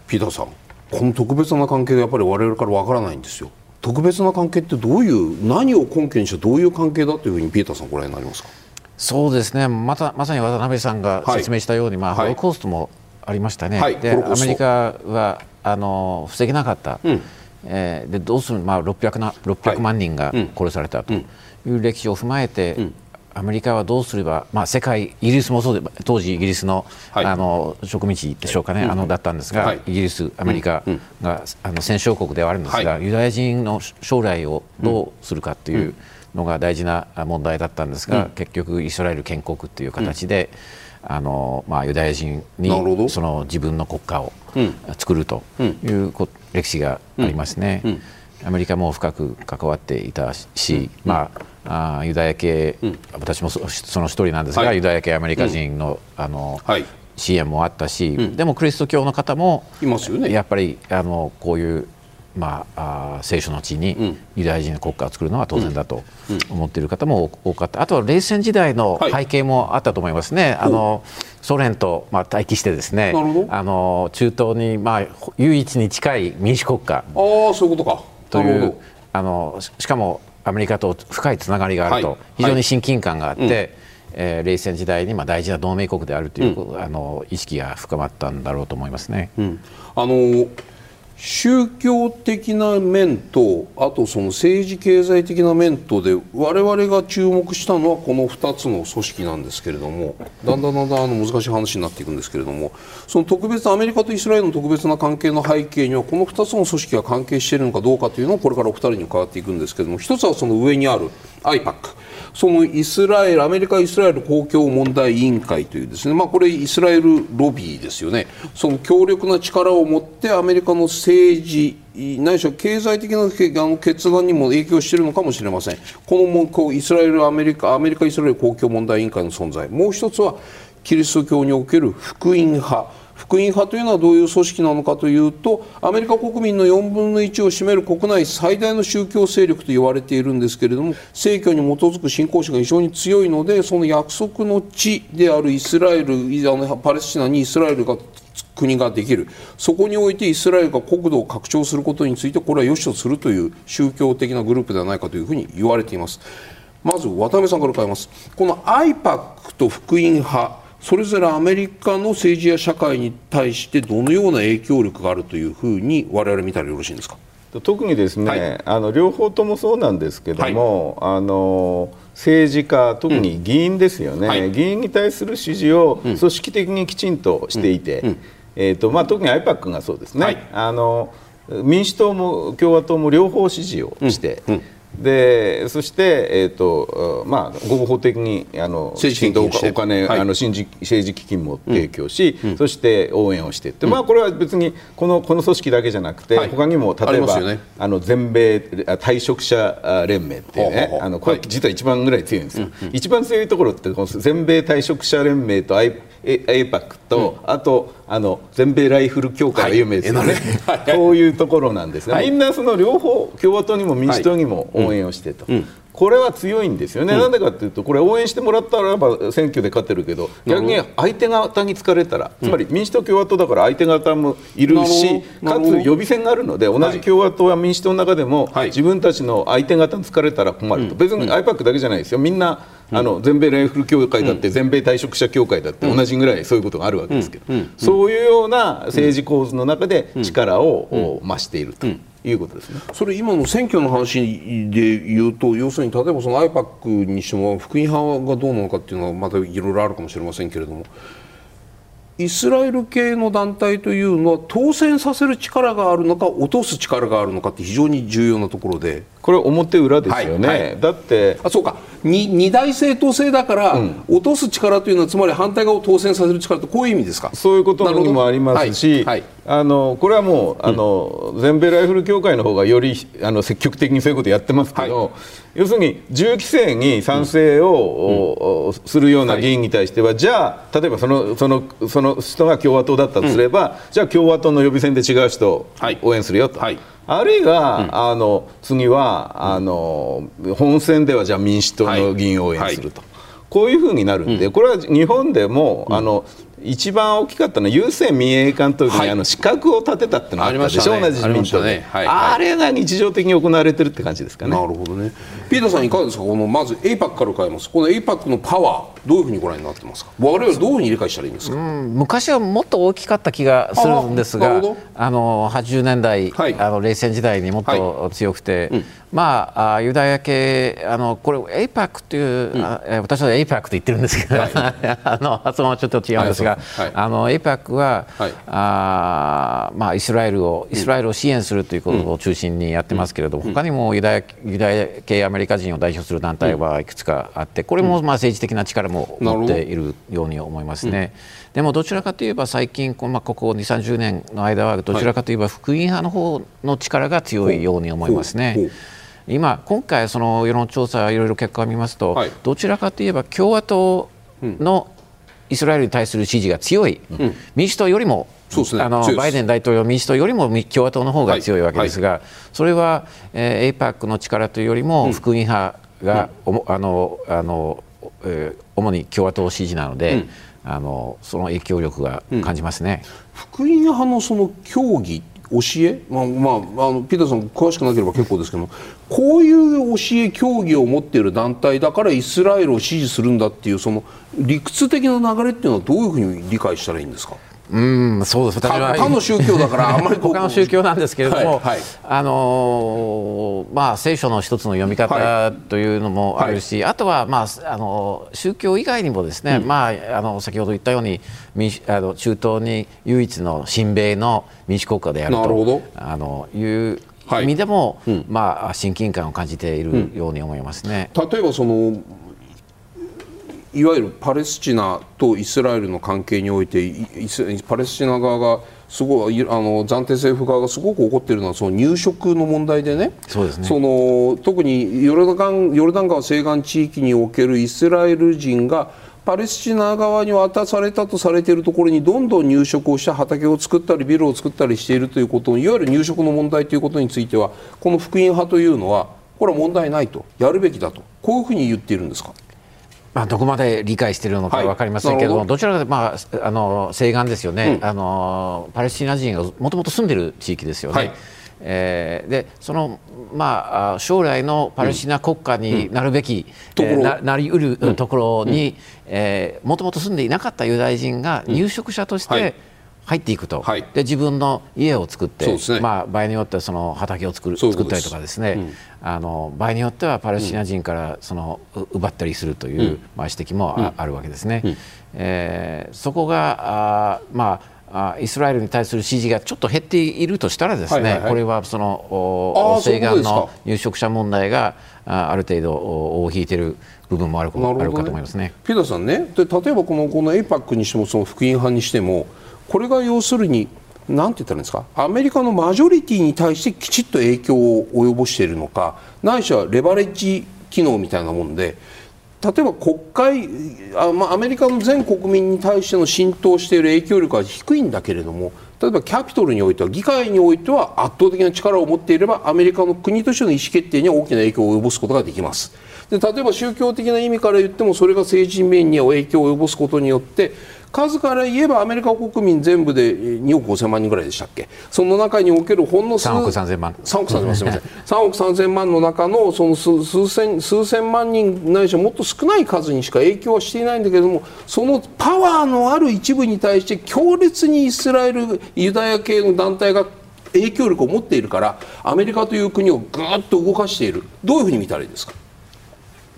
ピーターさんこの特別な関係がやっぱり我々からわからないんですよ。特別な関係ってどういう何を根拠にしてどういう関係だというふうにピーターさんご覧になりますか？そうですね。またまさに渡辺さんが説明したように、はい、まあ、ホロコーストもありましたね、はい、でアメリカはあの防げなかった、うん、えー、でどうする、まあ、600, な600万人が殺されたという歴史を踏まえて、うんアメリカはどうすれば、まあ、世界、イギリスもそうで当時、イギリスのはい、あの植民地でしょうかね、はい、あのだったんですが、はい、イギリス、アメリカが、あの戦勝国ではあるんですが、ユダヤ人の将来をどうするかというのが大事な問題だったんですが、結局、イスラエル建国という形で、あのまあ、ユダヤ人にその自分の国家を作るという歴史がありますね。アメリカも深く関わっていたし、まああユダヤ系、うん、私もその一人なんですが、はい、ユダヤ系アメリカ人のうん、あの、はい、支援もあったし、うん、でもクリスト教の方もいますよね。やっぱりあのこういうまあ、あ聖書の地にユダヤ人の国家を作るのは当然だと思っている方も多かった。あとは冷戦時代の背景もあったと思いますね、はい、あのソ連とまあ対峙してですねあの中東にまあ唯一に近い民主国家あそういうことか。というあのしかもアメリカと深いつながりがあると、はい、非常に親近感があって、はい、えー、冷戦時代にまあ大事な同盟国であるという、うん、あの意識が深まったんだろうと思いますね。うん、あの宗教的な面とあとその政治経済的な面とで我々が注目したのはこの2つの組織なんですけれどもだんだんだんだんあの難しい話になっていくんですけれどもその特別アメリカとイスラエルの特別な関係の背景にはこの2つの組織が関係しているのかどうかというのをこれからお二人に伺っていくんですけれども一つはその上にある IPAC そのイスラエル、アメリカ・イスラエル公共問題委員会というですね、まあ、これイスラエルロビーですよね。その強力な力を持ってアメリカの政治ないしは経済的な決断にも影響しているのかもしれません。このこうイスラエル、アメリカ、アメリカ・イスラエル公共問題委員会の存在。もう一つはキリスト教における福音派。福音派というのはどういう組織なのかというとアメリカ国民の4分の1を占める国内最大の宗教勢力と言われているんですけれども聖教に基づく信仰心が非常に強いのでその約束の地であるイスラエルパレスチナにイスラエルが国ができる。そこにおいてイスラエルが国土を拡張することについてこれは良しとするという宗教的なグループではないかというふうに言われています。まず渡辺さんから伺います。この IPAC と福音派それぞれアメリカの政治や社会に対してどのような影響力があるというふうに我々見たらよろしいんですか？特にですね、はい、あの両方ともそうなんですけども、はい、あの政治家特に議員ですよね、うん。はい、議員に対する支持を組織的にきちんとしていて、うん。うん、えーとまあ、特に IPAC がそうですね、あの民主党も共和党も両方支持をして、でそして、えーとまあ、合法的にあの政治お金、はい、あの政治基金も提供し、うん、そして応援をしてって、うん、まあ、これは別にこのこの組織だけじゃなくて、はい、他にも例えばあ、ね、あの全米退職者連盟っていうねあのこれ実は一番ぐらい強いんですよ、はい、一番強いところってこの全米退職者連盟と APAC と、うん、あとあの全米ライフル協会が有名ですよね、はい、こういうところなんですが、みんなその両方共和党にも民主党にも応援をしてと。うん。これは強いんですよね、うん、なんでかというと、これ、応援してもらったらば選挙で勝てるけど、逆に相手方に疲れたら、つまり民主党、共和党だから相手方もいるし、かつ予備選があるので、同じ共和党や民主党の中でも、自分たちの相手方に疲れたら困ると、別に IPAC だけじゃないですよ、みんなあの全米ライフル協会だって、全米退職者協会だって同じぐらいそういうことがあるわけですけど、そういうような政治構図の中で力を増していると。いうことですね。それ今の選挙の話で言うと要するに例えばその IPAC にしても福音派がどうなのかっていうのはまたいろいろあるかもしれませんけれどもイスラエル系の団体というのは当選させる力があるのか落とす力があるのかって非常に重要なところで。これ表裏ですよね、はいはい、だってあそうか。二大政党制だから、うん、落とす力というのはつまり反対側を当選させる力ってこういう意味ですか？そういうことにもありますし、はい、あのこれはもうあの、うん、全米ライフル協会の方がよりあの積極的にそういうことやってますけど、要するに銃規制に賛成を、うん、するような議員に対しては、じゃあ例えばそのそのその人が共和党だったとすれば、じゃあ共和党の予備選で違う人を応援するよと。あるいは、うん、あの次はあの本選ではじゃあ民主党の議員を応援すると、はい、こういうふうになるんで、これは日本でも、あの一番大きかったのは郵政民営化の時に、はい、あの資格を立てたってのがあったでしょ、ね、同じ自民党で、ね。はい。あれが日常的に行われてるって感じですかね。なるほどね。ピーターさんいかがですか？このまず APAC から変えますこの APAC のパワーどういうふうにご覧になってますか？我々どういうふうに理解したらいいんですか、うん、昔はもっと大きかった気がするんですがあの80年代、はい、あの冷戦時代にもっと強くて、はいうん、まあユダヤ系あのこれ APAC という、うん、私は APAC と言ってるんですけど、はい、あの発音はちょっと違うんですが、あの APAC は、はい、あまあイスラエルをイスラエルを支援するということを中心にやってますけれども、他にもユダヤユダヤ系アメリカ人を代表する団体はいくつかあってこれもまあ政治的な力も持っているように思いますね。でもどちらかといえば最近このここ2、30年の間はどちらかといえば福音派の方の力が強いように思いますね。今、今回、その世論調査いろいろ結果を見ますと、はい、どちらかといえば共和党のイスラエルに対する支持が強い、うん、民主党よりもね、あのバイデン大統領、民主党よりも共和党の方が強いわけですが、はい。はい、それは、えー、APAC の力というよりも、福音派が、うん、あのあの、えー、主に共和党支持なので、うん、あのその影響力が感じますね、福音派のその協議教え、まあまあ、あのピーターさん詳しくなければ結構ですけどもこういう教え教義を持っている団体だからイスラエルを支持するんだっていうその理屈的な流れっていうのはどういうふうに理解したらいいんですか？うんそうです。他他の宗教だからあんまり 他の宗教なんですけれども、はいはい、あのまあ聖書の一つの読み方というのもあるし、はい、あとはまああの宗教以外にもですね、うん、まああの先ほど言ったようにあの中東に唯一の親米の民主国家であるとあのいう意味でも、うん、まあ親近感を感じているように思いますね。うん、例えばそのいわゆるパレスチナとイスラエルの関係においてパレスチナ側がすごいあの暫定政府側がすごく怒っているのはその入植の問題でね。そうですね。その特にヨルダンヨルダン川西岸地域におけるイスラエル人がパレスチナ側に渡されたとされているところにどんどん入植をした畑を作ったりビルを作ったりしているということいわゆる入植の問題ということについてはこの福音派というのはこれは問題ないと。やるべきだと。こういうふうに言っているんですか？まあ、どこまで理解しているのか分かりませんけども、はい、ど。ちらかというと、まあ、あの西岸ですよね、うん、あのパレスチナ人がもともと住んでる地域ですよね。はい、えー、でその、まあ、将来のパレスチナ国家になるべき、うんえー、ななりうるところにもともと住んでいなかったユダヤ人が入植者として、はい入っていくと、はい、で自分の家を作って、ね、まあ、場合によってはその畑を作る作ったりとかですね、うん、あの場合によってはパレスチナ人からその、奪ったりするという、うん、まあ、指摘もあ,、あるわけですね。うん、えー、そこがあまあイスラエルに対する支持がちょっと減っているとしたらですね、はいはいはい、これはその西岸の入植者問題があある程度尾を引いている部分もある,、ね、あるかと思いますね。ピーターさんね。で例えばこのこの APAC にしてもその福音派にしてもこれが要するに何て言ったらいいんですか？アメリカのマジョリティに対してきちっと影響を及ぼしているのかないしはレバレッジ機能みたいなもんで例えば国会、アメリカの全国民に対しての浸透している影響力は低いんだけれども例えばキャピトルにおいては議会においては圧倒的な力を持っていればアメリカの国としての意思決定には大きな影響を及ぼすことができます。で例えば宗教的な意味から言ってもそれが政治面に影響を及ぼすことによって数から言えばアメリカ国民全部で2億5000万人ぐらいでしたっけ？その中におけるほんの数3億3000万。3億3000万すみません。3億3000万の中のその数数千数千万人ないしはもっと少ない数にしか影響はしていないんだけれどもそのパワーのある一部に対して強烈にイスラエルユダヤ系の団体が影響力を持っているからアメリカという国をぐっと動かしている。どういうふうに見たらいいですか？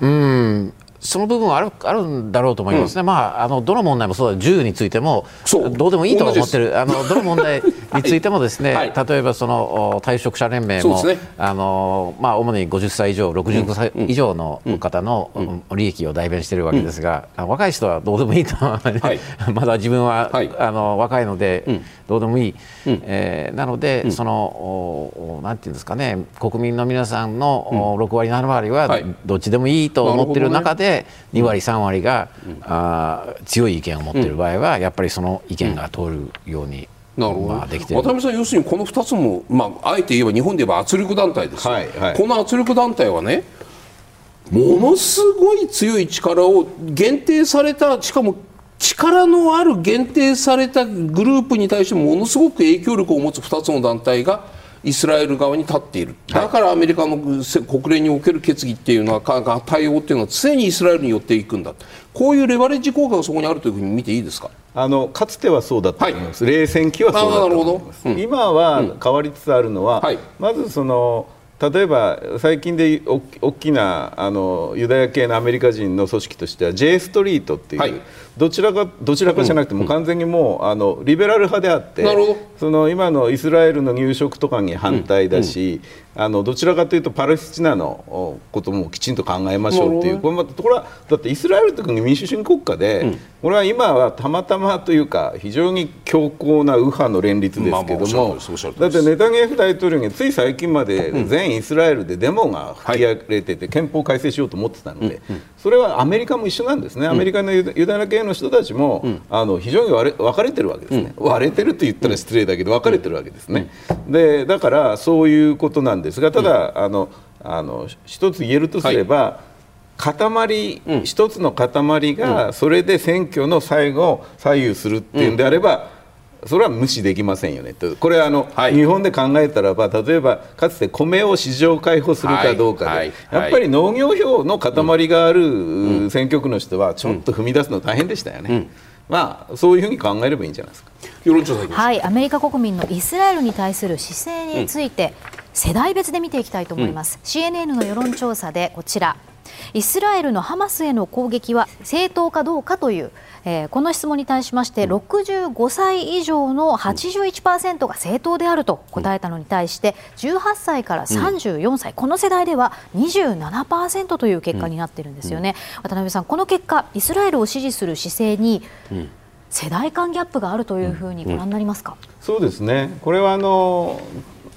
うんその部分はあるあるんだろうと思いますね、うん、まあ、あのどの問題もそうだ、銃についてもどうでもいいと思ってる、あのどの問題についてもですね、はい、例えばその退職者連盟も、ね、あのまあ、主に50歳以上、65歳以上の方の利益を代弁しているわけですが、うん、若い人はどうでもいいと、はい、まだ自分は、はい、あの若いので、どうでもいい、うん、えー、なので、そのなんていうんですかね、国民の皆さんの6割、7割はどっちでもいいと思ってる中で、2割、3割が、あ強い意見を持っている場合は、やっぱりその意見が通るように。なるほど、まあ、できて渡辺さん、要するにこの2つも、まあ、あえて言えば日本で言えば圧力団体です、はいはい、この圧力団体はね、ものすごい強い力を限定された、しかも力のある限定されたグループに対してものすごく影響力を持つ2つの団体がイスラエル側に立っている。だからアメリカの国連における決議っていうのは対応っていうのは常にイスラエルによっていくんだこういうレバレッジ効果がそこにあるというふうに見ていいですか？あのかつてはそうだったと思います、はい、冷戦期はそうだったと思います、うん、今は変わりつつあるのは、うんはい、まずその例えば最近で大きなあのユダヤ系のアメリカ人の組織としては J ストリートっていう、はい、どちらかどちらかじゃなくても完全にもう、あのリベラル派であってその今のイスラエルの入植とかに反対だし、あのどちらかというとパレスチナのこともきちんと考えましょうっていうこれところはだってイスラエルという国民主主義国家で、うん、これは今はたまたまというか非常に強硬な右派の連立ですけども、だってネタニヤフ大統領につい最近まで全イスラエルでデモが吹き荒れてて、憲法改正しようと思ってたので、それはアメリカも一緒なんですね、アメリカのユダヤ系の人たちも、あの非常に割れ分かれてるわけですね、割れてると言ったら失礼だけど分かれてるわけですね。でだからそういうことなんですがただ、あのあの一つ言えるとすれば、塊、うん、一つの塊がそれで選挙の最後を左右するっていうんであれば、うん、それは無視できませんよね。とこれはあの、はい、日本で考えたらば例えばかつて米を市場開放するかどうかで、はい。はい、やっぱり農業票の塊がある選挙区の人はちょっと踏み出すの大変でしたよね。まあ、そういうふうに考えればいいんじゃないですか。世論調査はいアメリカ国民のイスラエルに対する姿勢について、世代別で見ていきたいと思います、うん、CNN の世論調査でこちらイスラエルのハマスへの攻撃は正当かどうかという、えー、この質問に対しまして65歳以上の81%が正当であると答えたのに対して18歳から34歳、この世代では27%という結果になっているんですよね、渡辺さんこの結果イスラエルを支持する姿勢に、世代間ギャップがあるというふうにご覧になりますか、うんうん、そうですね。これはあの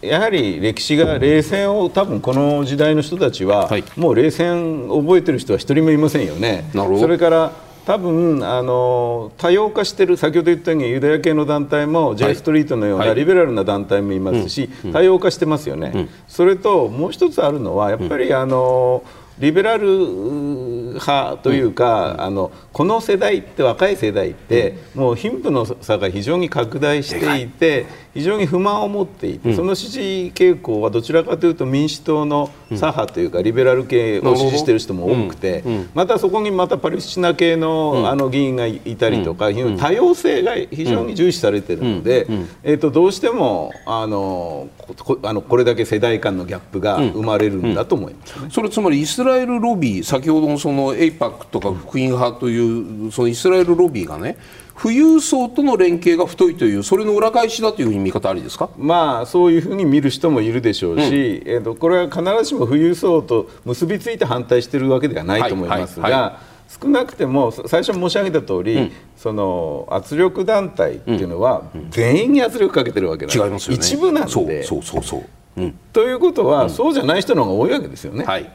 やはり歴史が冷戦を多分この時代の人たちは、はい、もう冷戦覚えてる人は一人もいませんよね。それから多分あの多様化している先ほど言ったようにユダヤ系の団体も J ストリートのようなリベラルな団体もいますし、多様化してますよね、それともう一つあるのはやっぱりあの、リベラル派というか、うん、あのこの世代って若い世代って、うん、もう貧富の差が非常に拡大していて非常に不満を持っていて、うん、その支持傾向はどちらかというと民主党の左派というか、リベラル系を支持している人も多くて、またそこにまたパレスチナ系の,、あの議員がいたりとか、多様性が非常に重視されているので、えー、とどうしてもあのこあのこれだけ世代間のギャップが生まれるんだと思います、ね、それつまりイスラエルロビー先ほどのそのエイパックとか福音派というそのイスラエルロビーがね富裕層との連携が太いというそれの裏返しだという見方ありですか、まあ、そういうふうに見る人もいるでしょうし、うん、えーと、これは必ずしも富裕層と結びついて反対しているわけではないと思いますが。はいはいはい。少なくても最初申し上げた通り、うん、その圧力団体っていうのは、全員に圧力かけてるわけだ、違いますよね、一部なんで。そうそうそう、う。ん、ということは、そうじゃない人の方が多いわけですよね。はい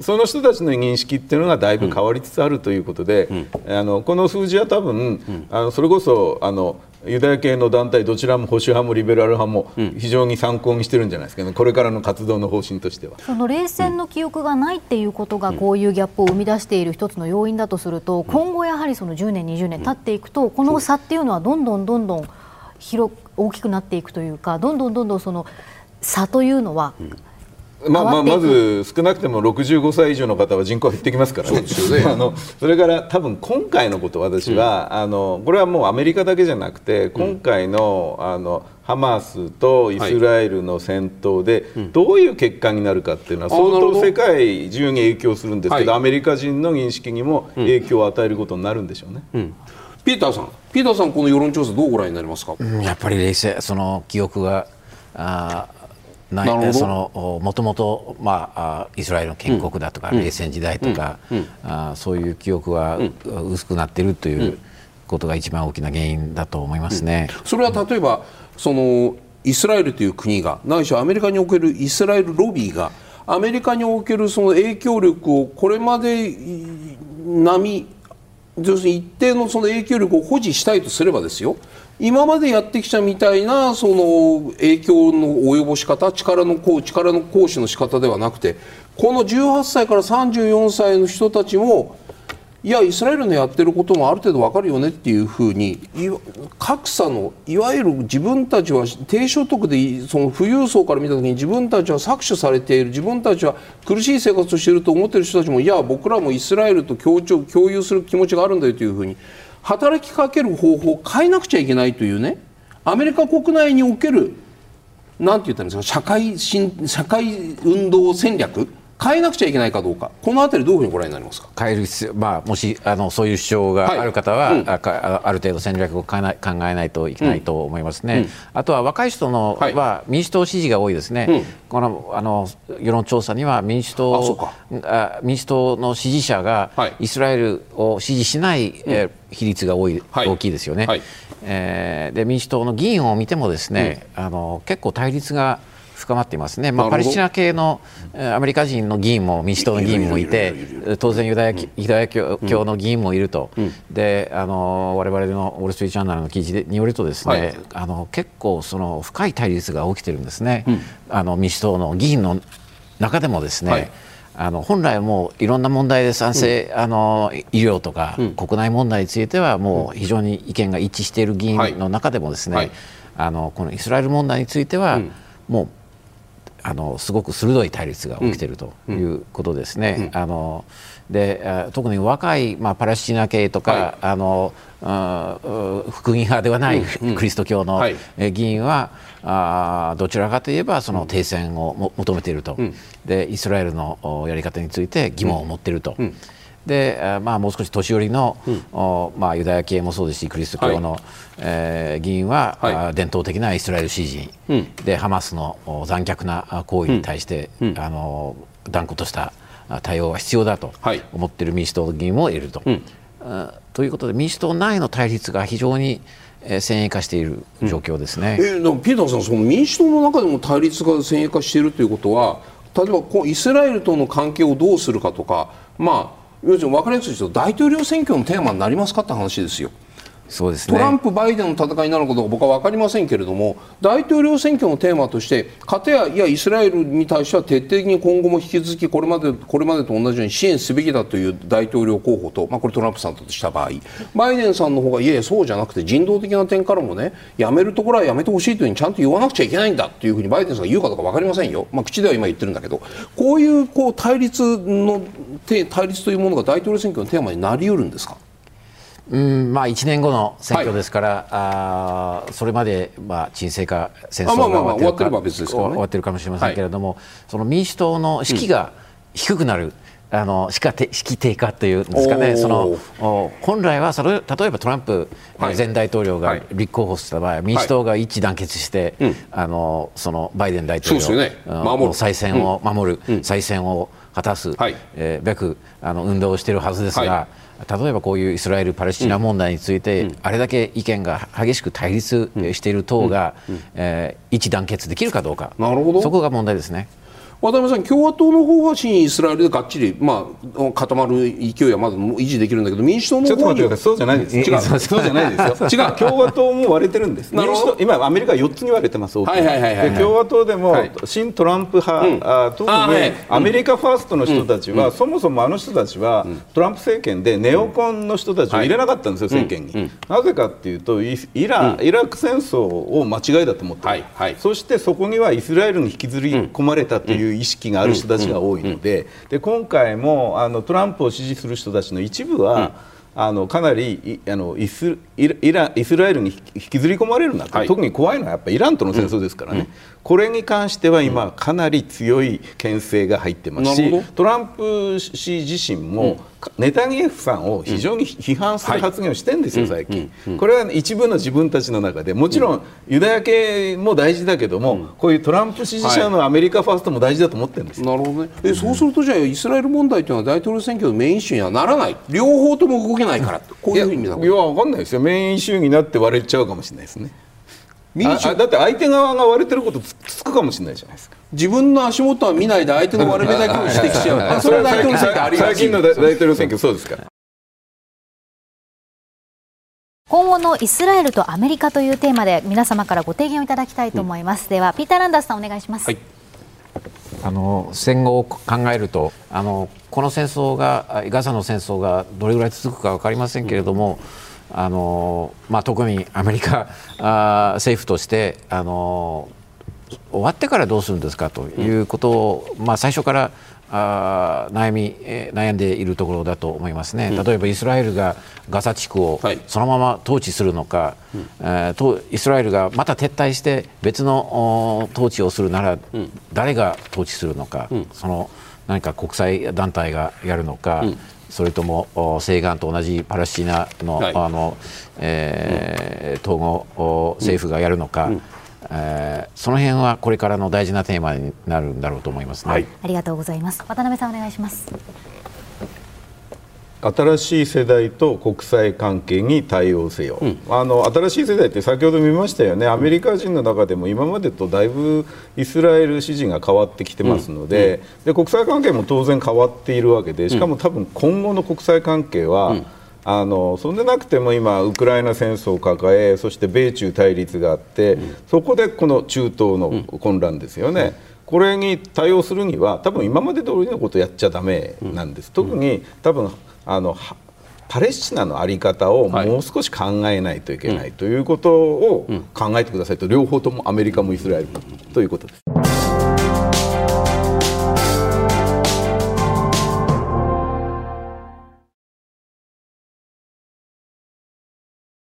その人たちの認識っていうのがだいぶ変わりつつあるということで、うん、あのこの数字は多分、うん、あのそれこそあのユダヤ系の団体どちらも保守派もリベラル派も非常に参考にしてるんじゃないですかね、これからの活動の方針としては。その冷戦の記憶がないっていうことがこういうギャップを生み出している一つの要因だとすると今後やはりその10年20年経っていくとこの差っていうのはどんどんどんどん広大きくなっていくというかどんどんどんどんその差というのは、まあまあ、まず少なくても65歳以上の方は人口減ってきますからね、そね。あのそれから多分今回のこと、私は、うん、あのこれはもうアメリカだけじゃなくて、今回のあのハマスとイスラエルの戦闘で、どういう結果になるかっていうのは、相当世界中に影響するんですけど、アメリカ人の認識にも影響を与えることになるんでしょうね。うん。ピーターさん、ピーターさん、この世論調査、どうご覧になりますか、うん、やっぱり冷静、その記憶があない。そのもともと、まあ、イスラエルの建国だとか、うん、冷戦時代とか、うん、あそういう記憶は薄くなっているということが一番大きな原因だと思いますね。それは例えばそのイスラエルという国がないしはアメリカにおけるイスラエルロビーがアメリカにおけるその影響力をこれまで並要するに一定のその影響力を保持したいとすればですよ今までやってきたみたいなその影響の及ぼし方力の力の行使の仕方ではなくてこの18歳から34歳の人たちもいやイスラエルのやってることもある程度分かるよねっていうふうに格差のいわゆる自分たちは低所得でその富裕層から見た時に自分たちは搾取されている自分たちは苦しい生活をしていると思っている人たちもいや僕らもイスラエルと協調共有する気持ちがあるんだよというふうに働きかける方法を変えなくちゃいけないというねアメリカ国内におけるなんて言ったんですか社会社会運動戦略変えなくちゃいけないかどうか、このあたり、どういうふうにご覧になりますか？変える必要、まあ、もしあのそういう主張がある方は、はいうん、あある程度戦略を考えない考えないといけないと思いますね、うん、あとは若い人の、はい、は民主党支持が多いですね、うん、このあの世論調査には民主党あ民主党の支持者がイスラエルを支持しない、えー、比率が多い、大きいですよね、はい、えー、で民主党の議員を見てもですね、あの結構対立が深まっていますね、まあ、パレスチナ系のアメリカ人の議員も民主党の議員もいて当然ユダヤユダヤ教の議員もいると、うん、であの我々のウォール・ストリート・ジャーナルの記事によるとですね、はい、あの結構その深い対立が起きてるんですね、うん、あの民主党の議員の中でもですね、はい。あの本来もいろんな問題で賛成、うん、あの医療とか、うん、国内問題についてはもう非常に意見が一致している議員の中でもですね、はい。はい、あのこのイスラエル問題については、もうあのすごく鋭い対立が起きているということですね。あので特に若い、まあ、パレスチナ系とか、はい、あの福音派ではない、クリスト教の議員は、あどちらかといえばその停戦を求めていると、うん、でイスラエルのやり方について疑問を持っていると。うん。でまあ、もう少し年寄りの、うん、まあ、ユダヤ系もそうですしクリスト教の、はい、えー、議員は、はい、伝統的なイスラエル支持、うん、でハマスの残虐な行為に対して、うん、あの断固とした対応が必要だと思っている民主党議員もいると。うん、ということで民主党内の対立が非常に先鋭化している状況ですね、うん、えー、ピーターさん、その民主党の中でも対立が先鋭化しているということは、例えばこうイスラエルとの関係をどうするかとか、まあ、要するに分かりやすいと大統領選挙のテーマになりますかって話ですよ。そうですね、トランプ、バイデンの戦いになることか僕は分かりませんけれども大統領選挙のテーマとしてかたやいやイスラエルに対しては徹底的に今後も引き続きこれまでこれまでと同じように支援すべきだという大統領候補と、まあ、これトランプさんとした場合バイデンさんの方がいやいやそうじゃなくて人道的な点からもねやめるところはやめてほしいというふうにちゃんと言わなくちゃいけないんだというふうにバイデンさんが言うかどうか分かりませんよ、まあ、口では今言ってるんだけどこういうこう対立の対立というものが大統領選挙のテーマになりうるんですか？うんまあ、1年後の選挙ですから、はい、あそれまで、まあ、沈静化戦争が終わってるか、終わってるかもしれませんけれども、はい、その民主党の士気が低くなる、うん、あの士気低下というんですかね、その本来はそれ例えばトランプ前大統領が立候補した場合、はい、民主党が一致団結して、はい、あのそのバイデン大統領の、ね、再選を守る、うん、再選を果たす、はい、えー、べくあの運動をしているはずですが。例えばこういうイスラエル・パレスチナ問題について、あれだけ意見が激しく対立している党が、えー、一致団結できるかどうか。なるほど。そこが問題ですね。渡辺さん、共和党の方は新イスラエルでがっちり、まあ、固まる勢いはまだ維持できるんだけど、民主党の方はちょっと待ってください、そうじゃないです。違う、そうじゃないですよ。違う、共和党も割れてるんです。民主党、今、アメリカ4つに割れてます、はいはいはいはい、共和党でも、はい、新トランプ派、特に、アメリカファーストの人たちは、うん、そもそもあの人たちは、うん、トランプ政権でネオコンの人たちを入れなかったんですよ、政権に。なぜかっていうと、イライラク戦争を間違いだと思ってる、そしてそこにはイスラエルに引きずり込まれたという意識がある人たちが多いのでで今回もあのトランプを支持する人たちの一部は、あのかなりあのイスイライスラエルに引きずり込まれるなと、はい、特に怖いのはやっぱイランとの戦争ですからね、うん、これに関しては今、かなり強い牽制が入ってますし、トランプ氏自身も、ネタニヤフさんを非常に批判する発言をしてるんですよ、最近、これは一部の自分たちの中で、もちろんユダヤ系も大事だけども、こういうトランプ支持者のアメリカファーストも大事だと思ってるんですなるほどねえそうすると、じゃあ、イスラエル問題というのは大統領選挙のメインイシューにはならない、両方とも動けないから、こういう意味だいや、わかんないですよ、メインイシューになって割れちゃうかもしれないですね。だって相手側が割れてることつくかもしれないじゃないですか自分の足元は見ないで相手の割れ目だけを指摘しちゃう。それは大統領選挙あり最近の大統領選挙そうですか？ら今後のイスラエルとアメリカというテーマで皆様からご提言をいただきたいと思います、うん、ではピーター・ランダースさんお願いします、はい、あの戦後を考えるとあのこの戦争がガザの戦争がどれぐらい続くか分かりませんけれども、うん。あのまあ、特にアメリカあ政府としてあの終わってからどうするんですかということを、まあ、最初からあ悩み、え悩んでいるところだと思いますね、例えばイスラエルがガザ地区をそのまま統治するのか、はい、えイスラエルがまた撤退して別の統治をするなら誰が統治するのか、うん、その何か国際団体がやるのか、うん。それとも西岸と同じパレスチナのはい、あのえー、統合政府がやるのか、うん、えー、その辺はこれからの大事なテーマになるんだろうと思いますね、はい、ありがとうございます。渡辺さんお願いします。新しい世代と国際関係に対応せよ、うん、あの新しい世代って先ほど見ましたよね。アメリカ人の中でも今までとだいぶイスラエル支持が変わってきてますのでうん、で国際関係も当然変わっているわけでしかも多分今後の国際関係は、うんあのそんでなくても今、ウクライナ戦争を抱えそして米中対立があって、そこでこの中東の混乱ですよね。これに対応するには多分今まで通りのことをやっちゃだめなんです、特に多分あのパレスチナの在り方をもう少し考えないといけないということを考えてくださいと。両方ともアメリカもイスラエルも。ということです。